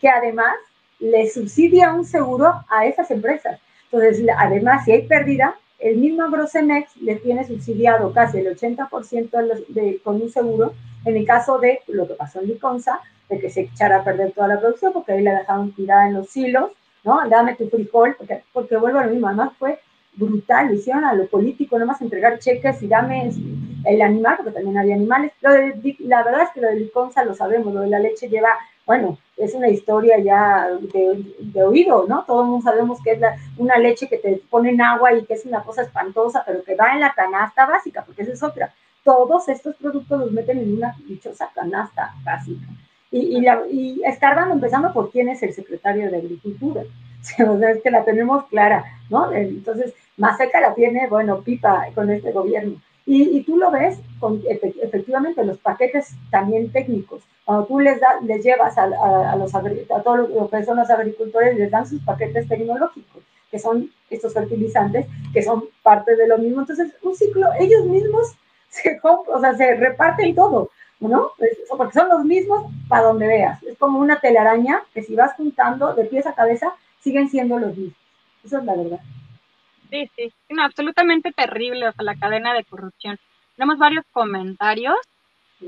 S3: que además le subsidia un seguro a esas empresas. Entonces, además, si hay pérdida, el mismo Grosemex le tiene subsidiado casi el 80% de, con un seguro en el caso de lo que pasó en Liconza, de que se echara a perder toda la producción porque ahí la dejaron tirada en los hilos, ¿no? Dame tu frijol, porque, porque vuelvo a lo mismo, además fue brutal, lo hicieron a lo político, no más entregar cheques y dame el animal, porque también había animales. Lo de, la verdad es que lo de Liconza lo sabemos, lo de la leche lleva, bueno, es una historia ya de, oído, ¿no? Todo el mundo sabemos que es una leche que te ponen agua y que es una cosa espantosa, pero que va en la canasta básica, porque esa es otra. Todos estos productos los meten en una dichosa canasta básica. Y, y, la, y empezando por quién es el secretario de Agricultura. O sea, es que la tenemos clara, ¿no? Entonces, más seca la tiene, bueno, pipa con este gobierno. Y, tú lo ves con efectivamente los paquetes también técnicos. Cuando tú les, da, les llevas a, a, los, a todos los que son los agricultores, les dan sus paquetes tecnológicos, que son estos fertilizantes, que son parte de lo mismo. Entonces, un ciclo, ellos mismos se, o sea, se reparten todo, ¿no? Porque son los mismos para donde veas. Es como una telaraña que si vas juntando de pies a cabeza, siguen siendo los mismos. Eso es la verdad.
S1: Sí, sí, no, absolutamente terrible, o sea, la cadena de corrupción. Tenemos varios comentarios.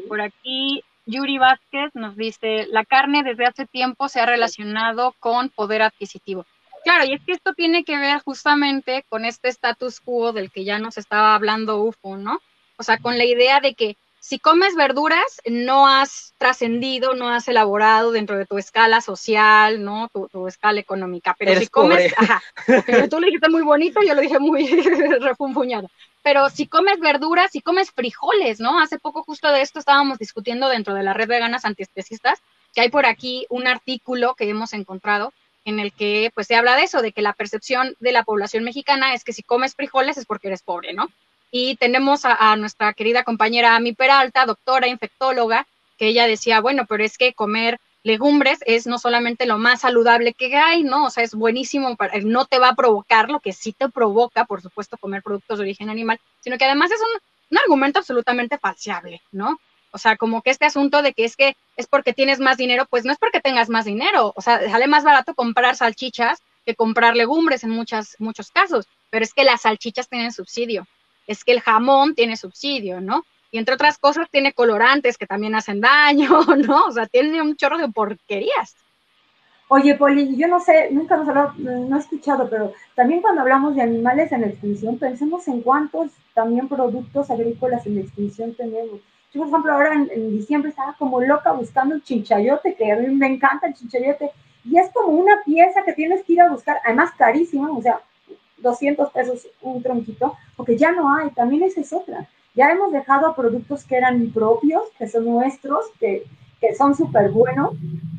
S1: Por aquí, Yuri Vázquez nos dice, la carne desde hace tiempo se ha relacionado con poder adquisitivo. Claro, y es que esto tiene que ver justamente con este status quo del que ya nos estaba hablando UFO, ¿no? O sea, con la idea de que si comes verduras, no has trascendido, no has elaborado dentro de tu escala social, ¿no? Tu, escala económica. Pero si comes, ajá, tú lo dijiste muy bonito, yo lo dije muy refunfuñado. Pero si comes verduras, si comes frijoles, ¿no? Hace poco justo de esto estábamos discutiendo dentro de la red de ganas antiespecistas, que hay por aquí un artículo que hemos encontrado en el que pues se habla de eso, de que la percepción de la población mexicana es que si comes frijoles es porque eres pobre, ¿no? Y tenemos a, nuestra querida compañera Ami Peralta, doctora infectóloga, que ella decía, bueno, pero es que comer legumbres es no solamente lo más saludable que hay, ¿no? O sea, es buenísimo, para, no te va a provocar lo que sí te provoca, por supuesto, comer productos de origen animal, sino que además es un, un argumento absolutamente falseable, ¿no? O sea, como que este asunto de que es que es porque tienes más dinero, pues no es porque tengas más dinero, o sea, sale más barato comprar salchichas que comprar legumbres en muchas, muchos casos, pero es que las salchichas tienen subsidio es que el jamón tiene subsidio, ¿no? Y entre otras cosas tiene colorantes que también hacen daño, ¿no? O sea, tiene un chorro de porquerías.
S3: Oye, Poli, yo no sé, nunca nos hablado, no he escuchado, pero también cuando hablamos de animales en extinción, pensemos en cuántos también productos agrícolas en extinción tenemos. Yo, por ejemplo, ahora en, diciembre estaba como loca buscando un chinchayote, que a mí me encanta el chinchayote, y es como una pieza que tienes que ir a buscar, además carísima, o sea, 200 pesos un tronquito, porque ya no hay, también esa es otra. Ya hemos dejado productos que eran propios, que son nuestros, que, que son súper buenos,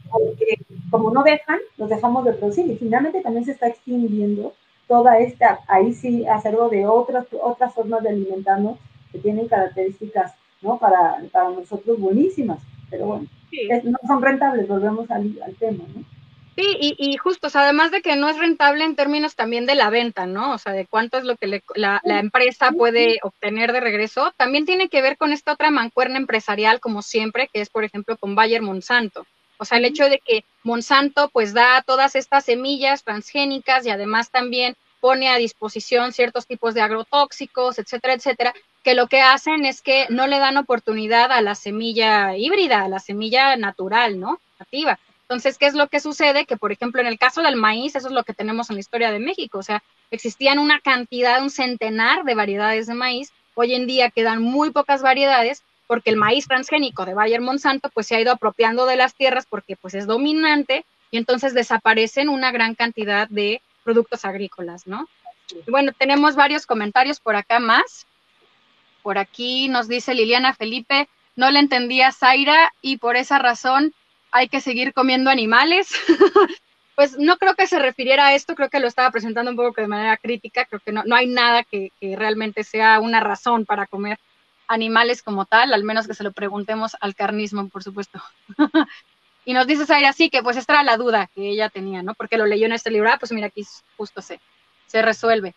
S3: porque como no dejan, los dejamos de producir y finalmente también se está extinguiendo toda esta, ahí sí, hacerlo de otras, otras formas de alimentarnos que tienen características, ¿no? Para, para nosotros buenísimas, pero bueno, no son rentables, volvemos al, al tema, ¿no?
S1: Sí, y, y justo, además de que no es rentable en términos también de la venta, ¿no? O sea, de cuánto es lo que la, la, empresa puede obtener de regreso, también tiene que ver con esta otra mancuerna empresarial, como siempre, que es, por ejemplo, con Bayer Monsanto. O sea, el hecho de que Monsanto pues da todas estas semillas transgénicas y además también pone a disposición ciertos tipos de agrotóxicos, etcétera, etcétera, que lo que hacen es que no le dan oportunidad a la semilla híbrida, a la semilla natural, ¿no? Nativa. Entonces, ¿qué es lo que sucede? Que, por ejemplo, en el caso del maíz, eso es lo que tenemos en la historia de México, o sea, existían una cantidad, un centenar de variedades de maíz, hoy en día quedan muy pocas variedades porque el maíz transgénico de Bayer Monsanto pues se ha ido apropiando de las tierras porque pues es dominante y entonces desaparecen una gran cantidad de productos agrícolas, ¿no? Bueno, tenemos varios comentarios por acá más. Por aquí nos dice Liliana Felipe, no le entendía Zaira y por esa razón hay que seguir comiendo animales. pues no creo que se refiriera a esto, creo que lo estaba presentando un poco de manera crítica, creo que no, no hay nada que, realmente sea una razón para comer animales como tal, al menos que se lo preguntemos al carnismo, por supuesto. y nos dice Zaira, sí, que pues esta era la duda que ella tenía, ¿no? Porque lo leyó en este libro, ah, pues mira, aquí justo se, se resuelve.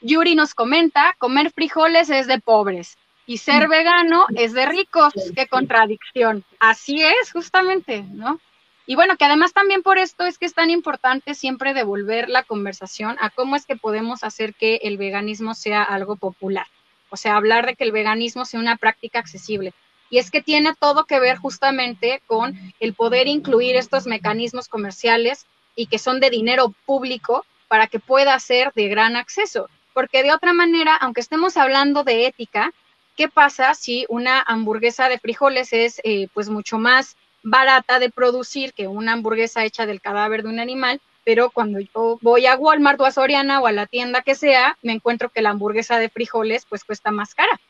S1: Yuri nos comenta, comer frijoles es de pobres y ser vegano es de ricos. Qué contradicción. Así es, justamente, ¿no? Y bueno, que además también por esto es que es tan importante siempre devolver la conversación a cómo es que podemos hacer que el veganismo sea algo popular. O sea, hablar de que el veganismo sea una práctica accesible. Y es que tiene todo que ver justamente con el poder incluir estos mecanismos comerciales y que son de dinero público para que pueda ser de gran acceso. Porque de otra manera, aunque estemos hablando de ética, ¿qué pasa si una hamburguesa de frijoles es eh, pues mucho más barata de producir que una hamburguesa hecha del cadáver de un animal? Pero cuando yo voy a Walmart o a Soriana o a la tienda que sea, me encuentro que la hamburguesa de frijoles pues cuesta más cara.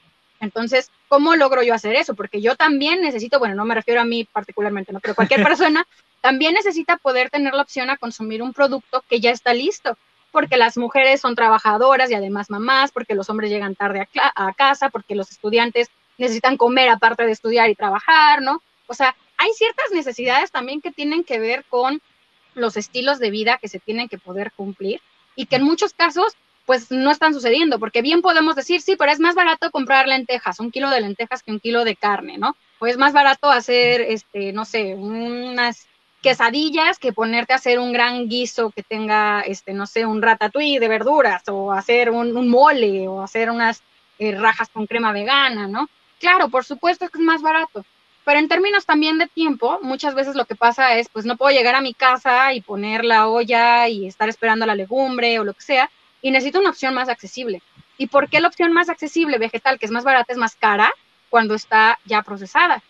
S1: Entonces, ¿cómo logro yo hacer eso? Porque yo también necesito, bueno, no me refiero a mí particularmente, ¿no? Pero cualquier persona también necesita poder tener la opción a consumir un producto que ya está listo, porque las mujeres son trabajadoras y además mamás, porque los hombres llegan tarde a, casa, porque los estudiantes necesitan comer aparte de estudiar y trabajar, ¿no? O sea, hay ciertas necesidades también que tienen que ver con los estilos de vida que se tienen que poder cumplir y que en muchos casos pues no están sucediendo, porque bien podemos decir, sí, pero es más barato comprar lentejas, un kilo de lentejas que un kilo de carne, ¿no? O es más barato hacer, este, no sé, unas quesadillas que ponerte a hacer un gran guiso que tenga, este, no sé, un ratatouille de verduras o hacer un, mole o hacer unas eh, rajas con crema vegana, ¿no? Claro, por supuesto que es más barato, pero en términos también de tiempo, muchas veces lo que pasa es, pues no puedo llegar a mi casa y poner la olla y estar esperando la legumbre o lo que sea, y necesito una opción más accesible. ¿Y por qué la opción más accesible vegetal, que es más barata, es más cara cuando está ya procesada?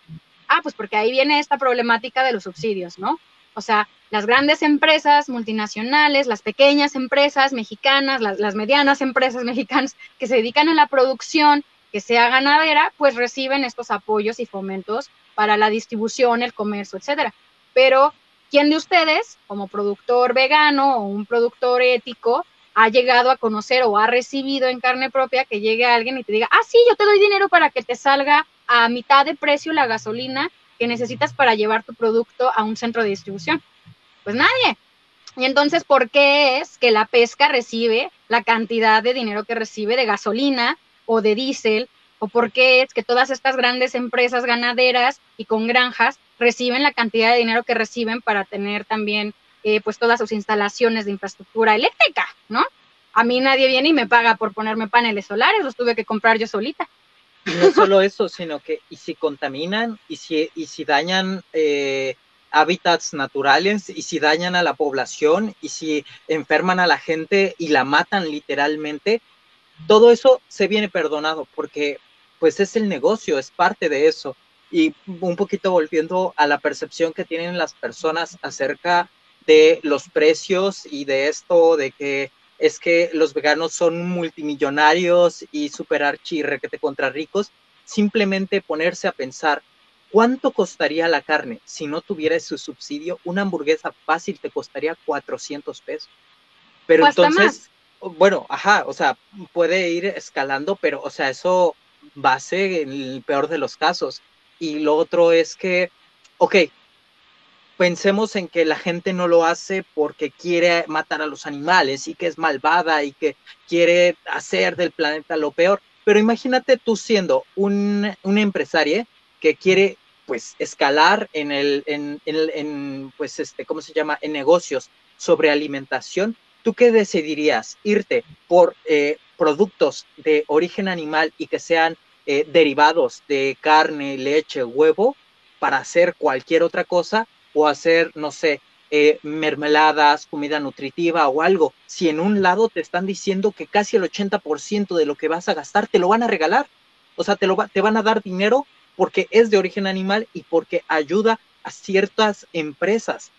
S1: Ah, pues porque ahí viene esta problemática de los subsidios, ¿no? O sea, las grandes empresas multinacionales, las pequeñas empresas mexicanas, las, medianas empresas mexicanas que se dedican a la producción, que sea ganadera, pues reciben estos apoyos y fomentos para la distribución, el comercio, etcétera. Pero, ¿quién de ustedes, como productor vegano o un productor ético, ha llegado a conocer o ha recibido en carne propia que llegue alguien y te diga, ah, sí, yo te doy dinero para que te salga a mitad de precio la gasolina que necesitas para llevar tu producto a un centro de distribución? Pues nadie. Y entonces, ¿por qué es que la pesca recibe la cantidad de dinero que recibe de gasolina o de diésel? ¿O por qué es que todas estas grandes empresas ganaderas y con granjas reciben la cantidad de dinero que reciben para tener también eh, pues todas sus instalaciones de infraestructura eléctrica, ¿no? A mí nadie viene y me paga por ponerme paneles solares, los tuve que comprar yo solita.
S2: No solo eso, sino que y si contaminan y si, y si dañan eh, hábitats naturales y si dañan a la población y si enferman a la gente y la matan literalmente, todo eso se viene perdonado porque pues es el negocio, es parte de eso. Y un poquito volviendo a la percepción que tienen las personas acerca de los precios y de esto, de que es que los veganos son multimillonarios y super te contra ricos, simplemente ponerse a pensar cuánto costaría la carne si no tuviera su subsidio. Una hamburguesa fácil te costaría 400 pesos. Pero entonces, bueno, ajá, o sea, puede ir escalando, pero, o sea, eso va a ser el peor de los casos. Y lo otro es que, ok, pensemos en que la gente no lo hace porque quiere matar a los animales y que es malvada y que quiere hacer del planeta lo peor. Pero imagínate tú siendo un, una empresaria que quiere pues escalar en el, en, en, pues este, ¿cómo se llama? En negocios sobre alimentación. ¿Tú qué decidirías? ¿Irte por eh, productos de origen animal y que sean eh, derivados de carne, leche, huevo para hacer cualquier otra cosa? O hacer, no sé, eh, mermeladas, comida nutritiva o algo, si en un lado te están diciendo que casi el 80% de lo que vas a gastar te lo van a regalar, o sea, te, lo te van a dar dinero porque es de origen animal y porque ayuda a ciertas empresas,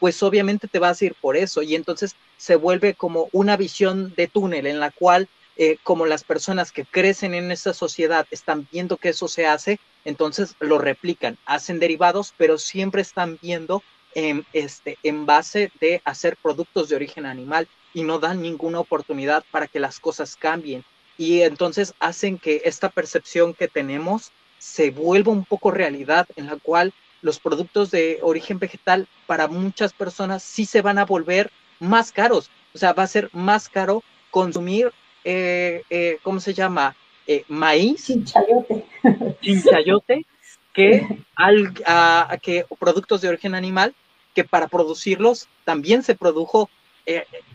S2: pues obviamente te vas a ir por eso. Y entonces se vuelve como una visión de túnel en la cual eh, como las personas que crecen en esta sociedad están viendo que eso se hace, entonces lo replican, hacen derivados, pero siempre están viendo en, este, en base de hacer productos de origen animal y no dan ninguna oportunidad para que las cosas cambien. Y entonces hacen que esta percepción que tenemos se vuelva un poco realidad en la cual los productos de origen vegetal para muchas personas sí se van a volver más caros. O sea, va a ser más caro consumir eh, eh, ¿cómo se llama? Eh, maíz.
S3: Chinchayote.
S2: Chinchayote, que, al, que productos de origen animal, que para producirlos también se produjo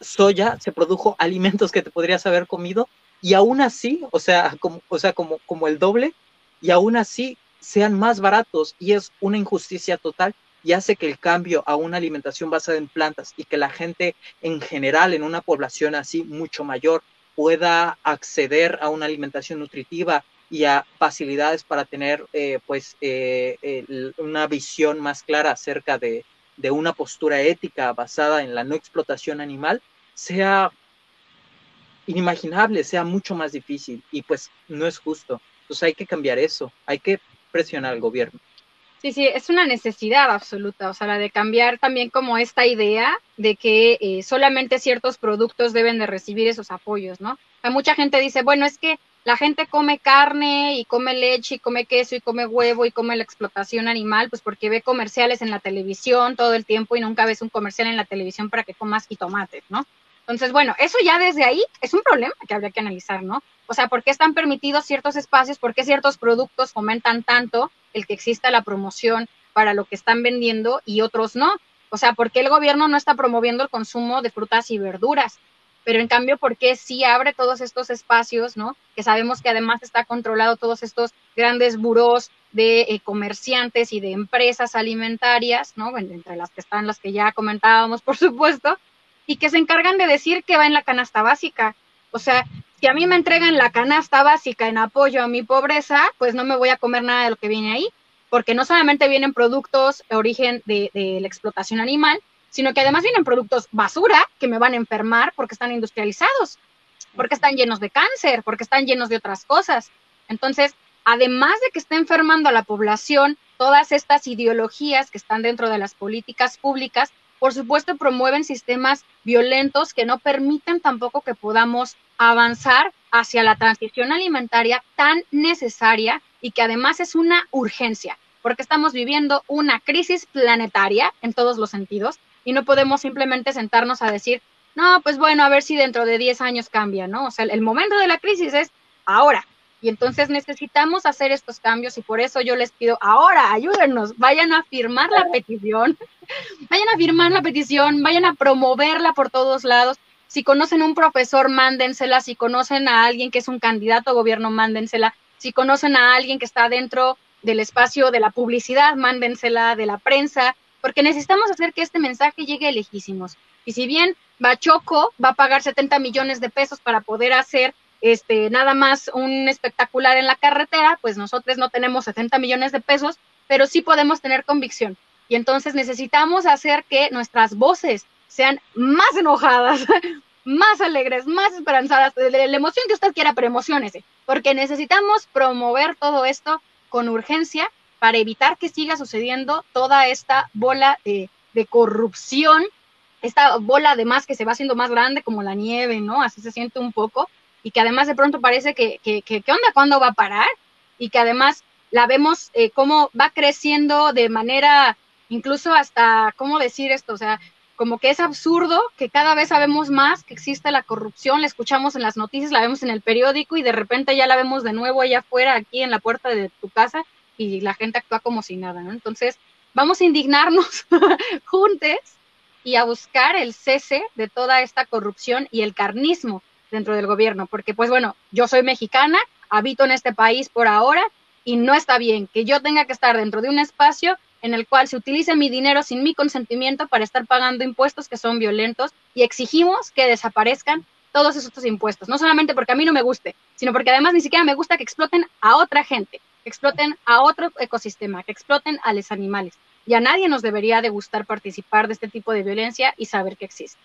S2: soya, se produjo alimentos que te podrías haber comido, y aún así, o sea, como, o sea, como, como el doble, y aún así sean más baratos, y es una injusticia total y hace que el cambio a una alimentación basada en plantas y que la gente en general en una población así mucho mayor pueda acceder a una alimentación nutritiva y a facilidades para tener eh, pues eh, una visión más clara acerca de, de, una postura ética basada en la no explotación animal sea inimaginable, sea mucho más difícil y pues no es justo. Entonces hay que cambiar eso, hay que presionar al gobierno.
S1: Sí, sí, es una necesidad absoluta, o sea, la de cambiar también como esta idea de que eh, solamente ciertos productos deben de recibir esos apoyos, ¿no? Hay mucha gente dice, bueno, es que la gente come carne y come leche y come queso y come huevo y come la explotación animal, pues porque ve comerciales en la televisión todo el tiempo y nunca ves un comercial en la televisión para que comas jitomates, ¿no? Entonces, bueno, eso ya desde ahí es un problema que habría que analizar, ¿no? O sea, ¿por qué están permitidos ciertos espacios? ¿Por qué ciertos productos fomentan tanto el que exista la promoción para lo que están vendiendo y otros no? O sea, ¿por qué el gobierno no está promoviendo el consumo de frutas y verduras? Pero en cambio, ¿por qué sí abre todos estos espacios, ¿no? Que sabemos que además está controlado todos estos grandes buros de eh, comerciantes y de empresas alimentarias, ¿no? entre las que están las que ya comentábamos, por supuesto, y que se encargan de decir que va en la canasta básica. O sea, si a mí me entregan la canasta básica en apoyo a mi pobreza, pues no me voy a comer nada de lo que viene ahí, porque no solamente vienen productos de origen de, la explotación animal, sino que además vienen productos basura que me van a enfermar porque están industrializados, porque están llenos de cáncer, porque están llenos de otras cosas. Entonces, además de que está enfermando a la población, todas estas ideologías que están dentro de las políticas públicas, por supuesto, promueven sistemas violentos que no permiten tampoco que podamos avanzar hacia la transición alimentaria tan necesaria y que además es una urgencia, porque estamos viviendo una crisis planetaria en todos los sentidos y no podemos simplemente sentarnos a decir, no, pues bueno, a ver si dentro de 10 años cambia, ¿no? O sea, el momento de la crisis es ahora. Y entonces necesitamos hacer estos cambios y por eso yo les pido, ahora, ayúdennos, vayan a firmar la petición, vayan a firmar la petición, vayan a promoverla por todos lados si conocen un profesor, mándensela. Si conocen a alguien que es un candidato a gobierno, mándensela. Si conocen a alguien que está dentro del espacio de la publicidad, mándensela, de la prensa, porque necesitamos hacer que este mensaje llegue lejísimos. Y si bien Bachoco va a pagar 70 millones de pesos para poder hacer este, nada más un espectacular en la carretera, pues nosotros no tenemos 70 millones de pesos, pero sí podemos tener convicción. Y entonces necesitamos hacer que nuestras voces sean más enojadas, más alegres, más esperanzadas, de la emoción que usted quiera, pero emocionese, porque necesitamos promover todo esto con urgencia para evitar que siga sucediendo toda esta bola de, corrupción, esta bola además que se va haciendo más grande como la nieve, ¿no? Así se siente un poco, y que además de pronto parece que, ¿qué onda? ¿Cuándo va a parar? Y que además la vemos eh, cómo va creciendo de manera, incluso hasta, ¿cómo decir esto? O sea, como que es absurdo que cada vez sabemos más que existe la corrupción, la escuchamos en las noticias, la vemos en el periódico y de repente ya la vemos de nuevo allá afuera, aquí en la puerta de tu casa y la gente actúa como si nada, ¿no? Entonces, vamos a indignarnos juntos y a buscar el cese de toda esta corrupción y el carnismo dentro del gobierno, porque pues bueno, yo soy mexicana, habito en este país por ahora y no está bien que yo tenga que estar dentro de un espacio en el cual se utilice mi dinero sin mi consentimiento para estar pagando impuestos que son violentos y exigimos que desaparezcan todos esos impuestos, no solamente porque a mí no me guste, sino porque además ni siquiera me gusta que exploten a otra gente, que exploten a otro ecosistema, que exploten a los animales. Y a nadie nos debería de gustar participar de este tipo de violencia y saber que existe.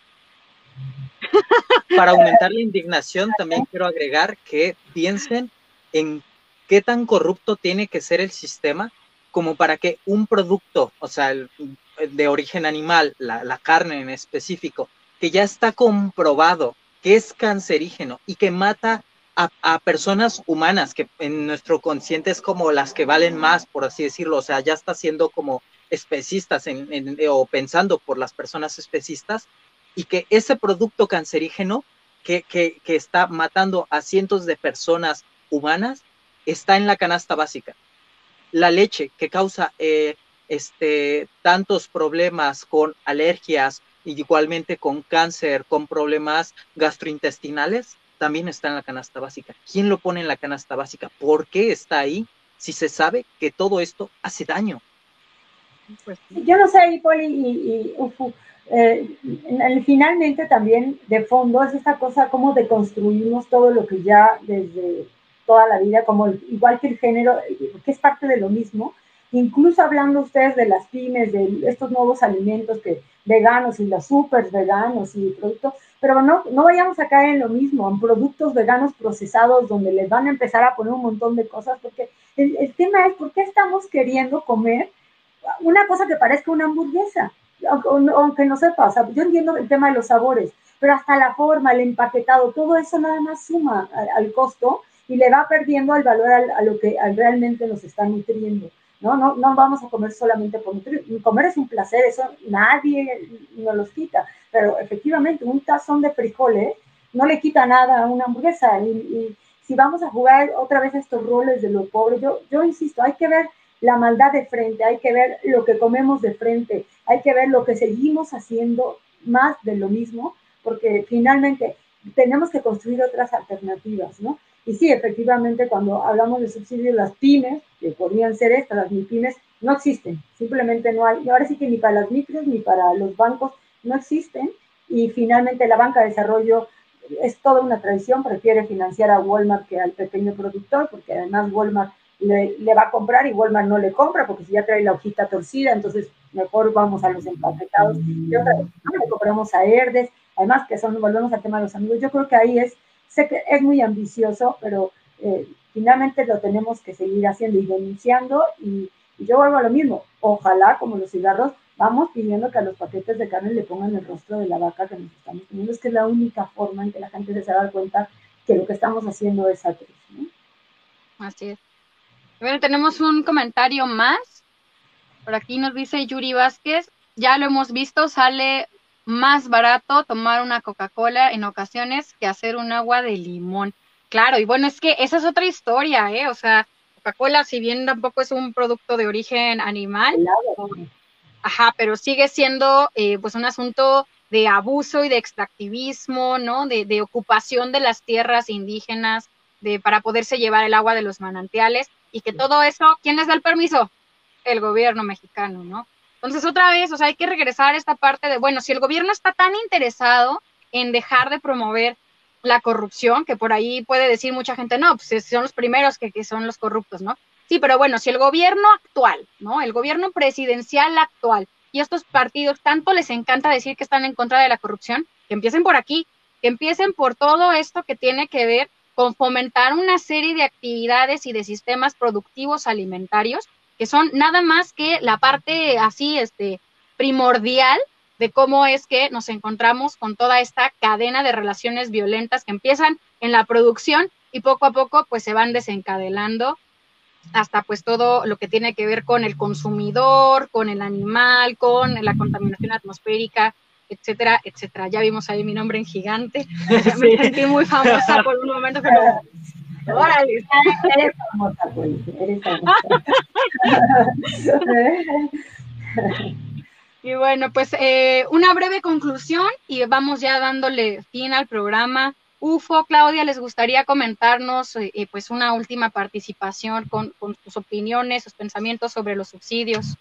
S2: Para aumentar la indignación, también quiero agregar que piensen en qué tan corrupto tiene que ser el sistema como para que un producto, o sea, de origen animal, la, carne en específico, que ya está comprobado que es cancerígeno y que mata a, personas humanas, que en nuestro consciente es como las que valen más, por así decirlo, o sea, ya está siendo como especistas o pensando por las personas especistas, y que ese producto cancerígeno que, que, está matando a cientos de personas humanas está en la canasta básica. La leche que causa eh, este, tantos problemas con alergias, igualmente con cáncer, con problemas gastrointestinales, también está en la canasta básica. ¿Quién lo pone en la canasta básica? ¿Por qué está ahí si se sabe que todo esto hace daño?
S3: Pues, yo no sé, Poli y Ufu, eh, finalmente también de fondo es esta cosa como deconstruimos todo lo que ya desde toda la vida, como igual que el género, que es parte de lo mismo, incluso hablando ustedes de las pymes, de estos nuevos alimentos que veganos y los super veganos y productos, pero no, no vayamos a caer en lo mismo, en productos veganos procesados donde les van a empezar a poner un montón de cosas, porque el, el tema es por qué estamos queriendo comer una cosa que parezca una hamburguesa, aunque no sepa, o yo entiendo el tema de los sabores, pero hasta la forma, el empaquetado, todo eso nada más suma al, costo y le va perdiendo el valor a, lo que realmente nos está nutriendo. ¿no? No, no vamos a comer solamente por nutrir. Comer es un placer, eso nadie nos los quita, pero efectivamente un tazón de frijoles no le quita nada a una hamburguesa. Y, si vamos a jugar otra vez estos roles de lo pobre, yo, yo insisto, hay que ver la maldad de frente, hay que ver lo que comemos de frente, hay que ver lo que seguimos haciendo más de lo mismo, porque finalmente tenemos que construir otras alternativas, ¿no? Y sí, efectivamente, cuando hablamos de subsidios, las pymes, que podrían ser estas, las pymes, no existen, simplemente no hay, ahora sí que ni para las micros ni para los bancos no existen, y finalmente la banca de desarrollo es toda una tradición, prefiere financiar a Walmart que al pequeño productor, porque además Walmart le, va a comprar y Walmart no le compra porque si ya trae la hojita torcida, entonces mejor vamos a los empaquetados y otra vez le compramos a Herdes, además que son, volvemos al tema de los amigos, yo creo que ahí es, sé que es muy ambicioso, pero eh, finalmente lo tenemos que seguir haciendo y denunciando y, yo vuelvo a lo mismo, ojalá como los cigarros, vamos pidiendo que a los paquetes de carne le pongan el rostro de la vaca que nos estamos teniendo, es que es la única forma en que la gente se da cuenta que lo que estamos haciendo es atroz.
S1: Así es. Bueno, tenemos un comentario más. Por aquí nos dice Yuri Vázquez, ya lo hemos visto, sale más barato tomar una Coca-Cola en ocasiones que hacer un agua de limón. Claro, y bueno, es que esa es otra historia, ¿eh? O sea, Coca-Cola, si bien tampoco es un producto de origen animal, ajá, pero sigue siendo eh, pues un asunto de abuso y de extractivismo, ¿no? De, de ocupación de las tierras indígenas, de, para poderse llevar el agua de los manantiales y que todo eso, ¿quién les da el permiso? El gobierno mexicano, ¿no? Entonces, otra vez, o sea, hay que regresar a esta parte de, bueno, si el gobierno está tan interesado en dejar de promover la corrupción, que por ahí puede decir mucha gente, no, pues son los primeros que, que son los corruptos, ¿no? Sí, pero bueno, si el gobierno actual, ¿no? El gobierno presidencial actual y estos partidos tanto les encanta decir que están en contra de la corrupción, que empiecen por aquí, que empiecen por todo esto que tiene que ver con fomentar una serie de actividades y de sistemas productivos alimentarios que son nada más que la parte así este primordial de cómo es que nos encontramos con toda esta cadena de relaciones violentas que empiezan en la producción y poco a poco pues se van desencadenando hasta pues todo lo que tiene que ver con el consumidor, con el animal, con la contaminación atmosférica, etcétera, etcétera. Ya vimos ahí mi nombre en gigante. Me sentí muy famosa por un momento que no. Órale. Eres famosa, pues, eres famosa. y bueno, pues eh, una breve conclusión y vamos ya dándole fin al programa. UFO, Claudia, ¿les gustaría comentarnos eh, eh, pues una última participación con, con sus opiniones, sus pensamientos sobre los subsidios?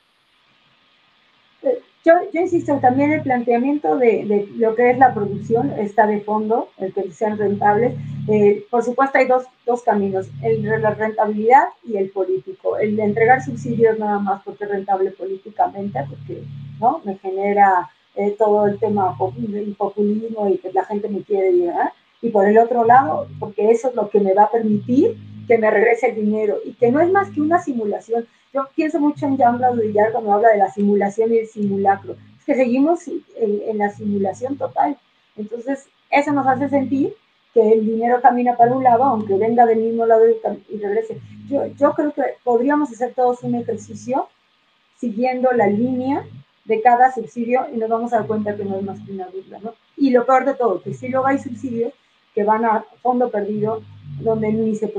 S3: Yo, yo, insisto, también el planteamiento de, de, lo que es la producción está de fondo, el que sean rentables. Eh, por supuesto, hay dos, dos, caminos, el de la rentabilidad y el político. El de entregar subsidios nada más porque es rentable políticamente, porque ¿no? me genera eh, todo el tema populismo y que la gente me quiere llegar. Y por el otro lado, porque eso es lo que me va a permitir que me regrese el dinero y que no es más que una simulación. Yo pienso mucho en Jean Baudrillard cuando habla de la simulación y el simulacro. Es que seguimos en, en la simulación total. Entonces, eso nos hace sentir que el dinero camina para un lado, aunque venga del mismo lado y, regrese. Yo, yo creo que podríamos hacer todos un ejercicio siguiendo la línea de cada subsidio y nos vamos a dar cuenta que no es más que una burla, ¿no? Y lo peor de todo, que si luego hay subsidios que van a fondo perdido, donde ni se,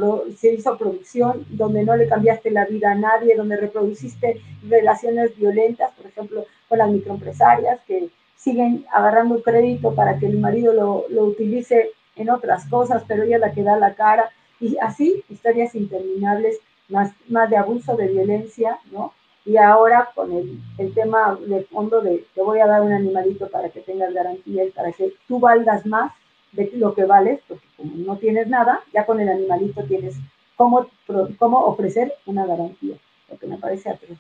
S3: hizo producción, donde no le cambiaste la vida a nadie, donde reproduciste relaciones violentas, por ejemplo, con las microempresarias que siguen agarrando crédito para que el marido lo, lo utilice en otras cosas, pero ella es la que da la cara. Y así, historias interminables, más, más de abuso, de violencia, ¿no? Y ahora con el, el tema de fondo de te voy a dar un animalito para que tengas garantía y para que tú valgas más de lo que vales, porque como no tienes nada, ya con el animalito tienes cómo, cómo ofrecer una garantía, lo que me parece atroz.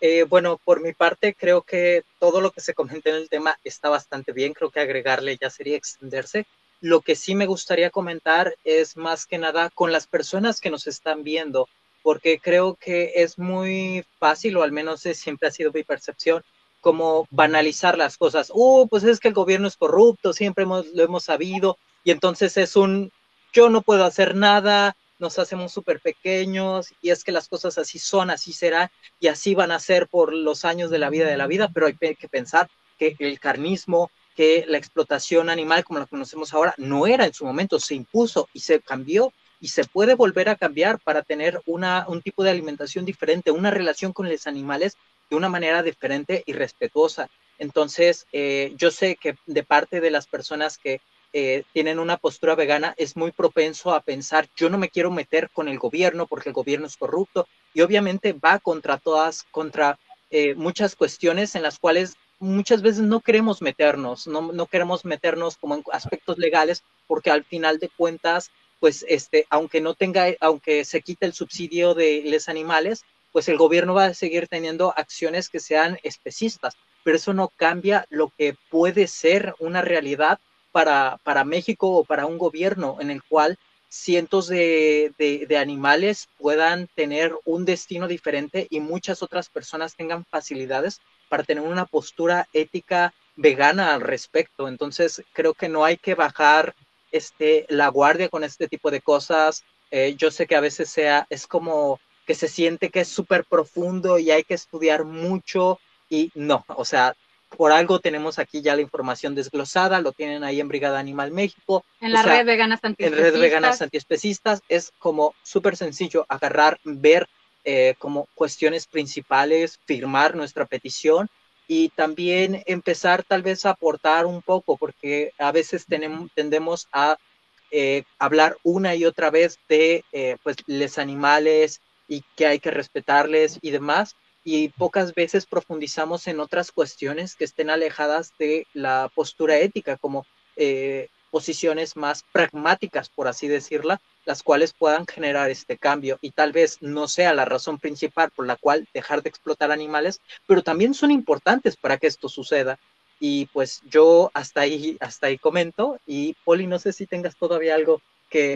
S2: Eh, bueno, por mi parte, creo que todo lo que se comenta en el tema está bastante bien. Creo que agregarle ya sería extenderse. Lo que sí me gustaría comentar es más que nada con las personas que nos están viendo, porque creo que es muy fácil, o al menos siempre ha sido mi percepción, como banalizar las cosas. Uh, pues es que el gobierno es corrupto, siempre lo hemos sabido, y entonces es un, yo no puedo hacer nada, nos hacemos súper pequeños y es que las cosas así son, así serán y así van a ser por los años de la vida de la vida, pero hay que pensar que el carnismo, que la explotación animal como la conocemos ahora no era en su momento, se impuso y se cambió y se puede volver a cambiar para tener una, un tipo de alimentación diferente, una relación con los animales de una manera diferente y respetuosa. Entonces, eh, yo sé que de parte de las personas que eh, tienen una postura vegana, es muy propenso a pensar, yo no me quiero meter con el gobierno porque el gobierno es corrupto y obviamente va contra todas, contra eh, muchas cuestiones en las cuales muchas veces no queremos meternos, no, no, queremos meternos como en aspectos legales porque al final de cuentas, pues este, aunque no tenga, aunque se quite el subsidio de los animales, pues el gobierno va a seguir teniendo acciones que sean especistas, pero eso no cambia lo que puede ser una realidad para, para México o para un gobierno en el cual cientos de, de, animales puedan tener un destino diferente y muchas otras personas tengan facilidades para tener una postura ética vegana al respecto. Entonces, creo que no hay que bajar este, la guardia con este tipo de cosas. Eh, yo sé que a veces sea, es como que se siente que es súper profundo y hay que estudiar mucho y no, o sea, por algo tenemos aquí ya la información desglosada, lo tienen ahí en Brigada Animal México.
S1: En la red Veganas
S2: Antiespecistas. En red Veganas Antiespecistas es como súper sencillo agarrar, ver eh, como cuestiones principales, firmar nuestra petición y también empezar tal vez a aportar un poco, porque a veces tenemos, tendemos a eh, hablar una y otra vez de eh, pues, los animales y que hay que respetarles y demás, y pocas veces profundizamos en otras cuestiones que estén alejadas de la postura ética, como eh, posiciones más pragmáticas, por así decirla, las cuales puedan generar este cambio y tal vez no sea la razón principal por la cual dejar de explotar animales, pero también son importantes para que esto suceda. Y pues yo hasta ahí, hasta ahí comento y Poli, no sé si tengas todavía algo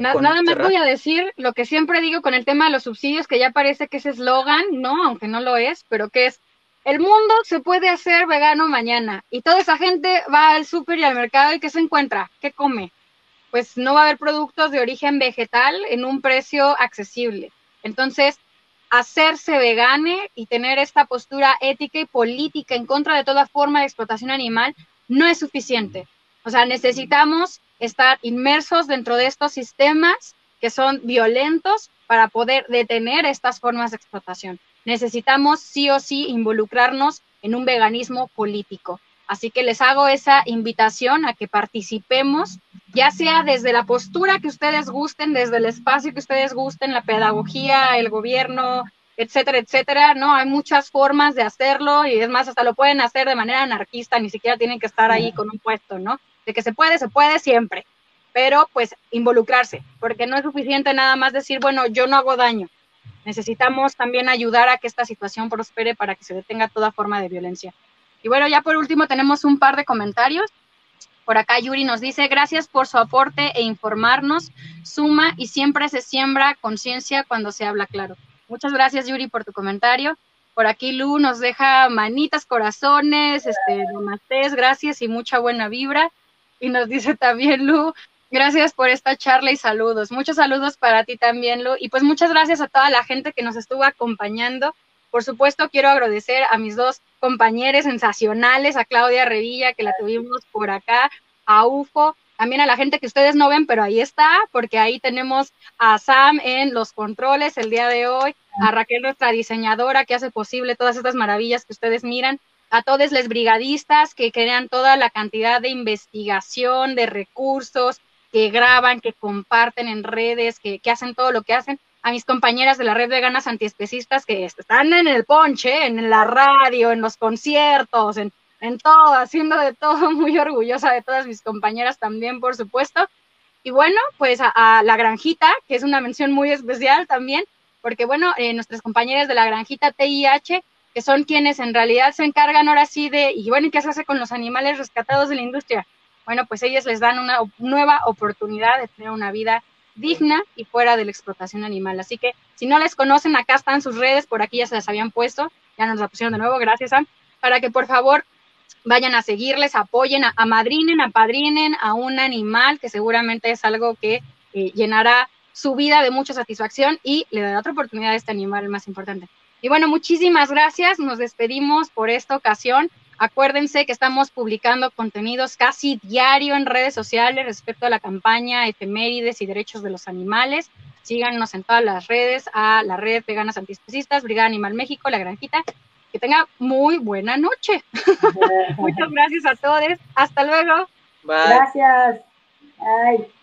S1: nada más voy a decir lo que siempre digo con el tema de los subsidios, que ya parece que es eslogan, ¿no? Aunque no lo es, pero que es, el mundo se puede hacer vegano mañana y toda esa gente va al súper y al mercado y ¿qué se encuentra? ¿Qué come? Pues no va a haber productos de origen vegetal en un precio accesible. Entonces, hacerse vegane y tener esta postura ética y política en contra de toda forma de explotación animal no es suficiente. O sea, necesitamos estar inmersos dentro de estos sistemas que son violentos para poder detener estas formas de explotación. Necesitamos sí o sí involucrarnos en un veganismo político. Así que les hago esa invitación a que participemos, ya sea desde la postura que ustedes gusten, desde el espacio que ustedes gusten, la pedagogía, el gobierno, etcétera, etcétera. No, hay muchas formas de hacerlo y es más, hasta lo pueden hacer de manera anarquista, ni siquiera tienen que estar ahí con un puesto, ¿no? De que se puede, se puede siempre, pero pues involucrarse, porque no es suficiente nada más decir, bueno, yo no hago daño. Necesitamos también ayudar a que esta situación prospere para que se detenga toda forma de violencia. Y bueno, ya por último tenemos un par de comentarios. Por acá Yuri nos dice, gracias por su aporte e informarnos, suma y siempre se siembra conciencia cuando se habla claro. Muchas gracias Yuri por tu comentario. Por aquí Lu nos deja manitas, corazones, este, namastés, gracias y mucha buena vibra. Y nos dice también Lu, gracias por esta charla y saludos. Muchos saludos para ti también Lu. Y pues muchas gracias a toda la gente que nos estuvo acompañando. Por supuesto, quiero agradecer a mis dos compañeros sensacionales, a Claudia Revilla, que la tuvimos por acá, a UFO, también a la gente que ustedes no ven, pero ahí está, porque ahí tenemos a Sam en los controles el día de hoy, a Raquel, nuestra diseñadora, que hace posible todas estas maravillas que ustedes miran, a todos los brigadistas que crean toda la cantidad de investigación, de recursos, que graban, que comparten en redes, que, que hacen todo lo que hacen a mis compañeras de la red de ganas antiespecistas que están en el ponche, en la radio, en los conciertos, en, en todo, haciendo de todo, muy orgullosa de todas mis compañeras también, por supuesto. Y bueno, pues a, la granjita, que es una mención muy especial también, porque bueno, eh, nuestras compañeras de la granjita TIH, que son quienes en realidad se encargan ahora sí de, y bueno, ¿qué se hace con los animales rescatados de la industria? Bueno, pues ellos les dan una nueva oportunidad de tener una vida digna y fuera de la explotación animal. Así que si no les conocen, acá están sus redes, por aquí ya se las habían puesto, ya nos la pusieron de nuevo, gracias Sam, para que por favor vayan a seguirles, apoyen, a, amadrinen, apadrinen a un animal que seguramente es algo que eh, llenará su vida de mucha satisfacción y le dará otra oportunidad a este animal, más importante. Y bueno, muchísimas gracias, nos despedimos por esta ocasión. Acuérdense que estamos publicando contenidos casi diario en redes sociales respecto a la campaña Efemérides y Derechos de los Animales. Síganos en todas las redes, a la red Veganas Antiespecistas, Brigada Animal México, La Granjita. Que tenga muy buena noche. Muchas gracias a todos. Hasta luego.
S3: Gracias. Bye.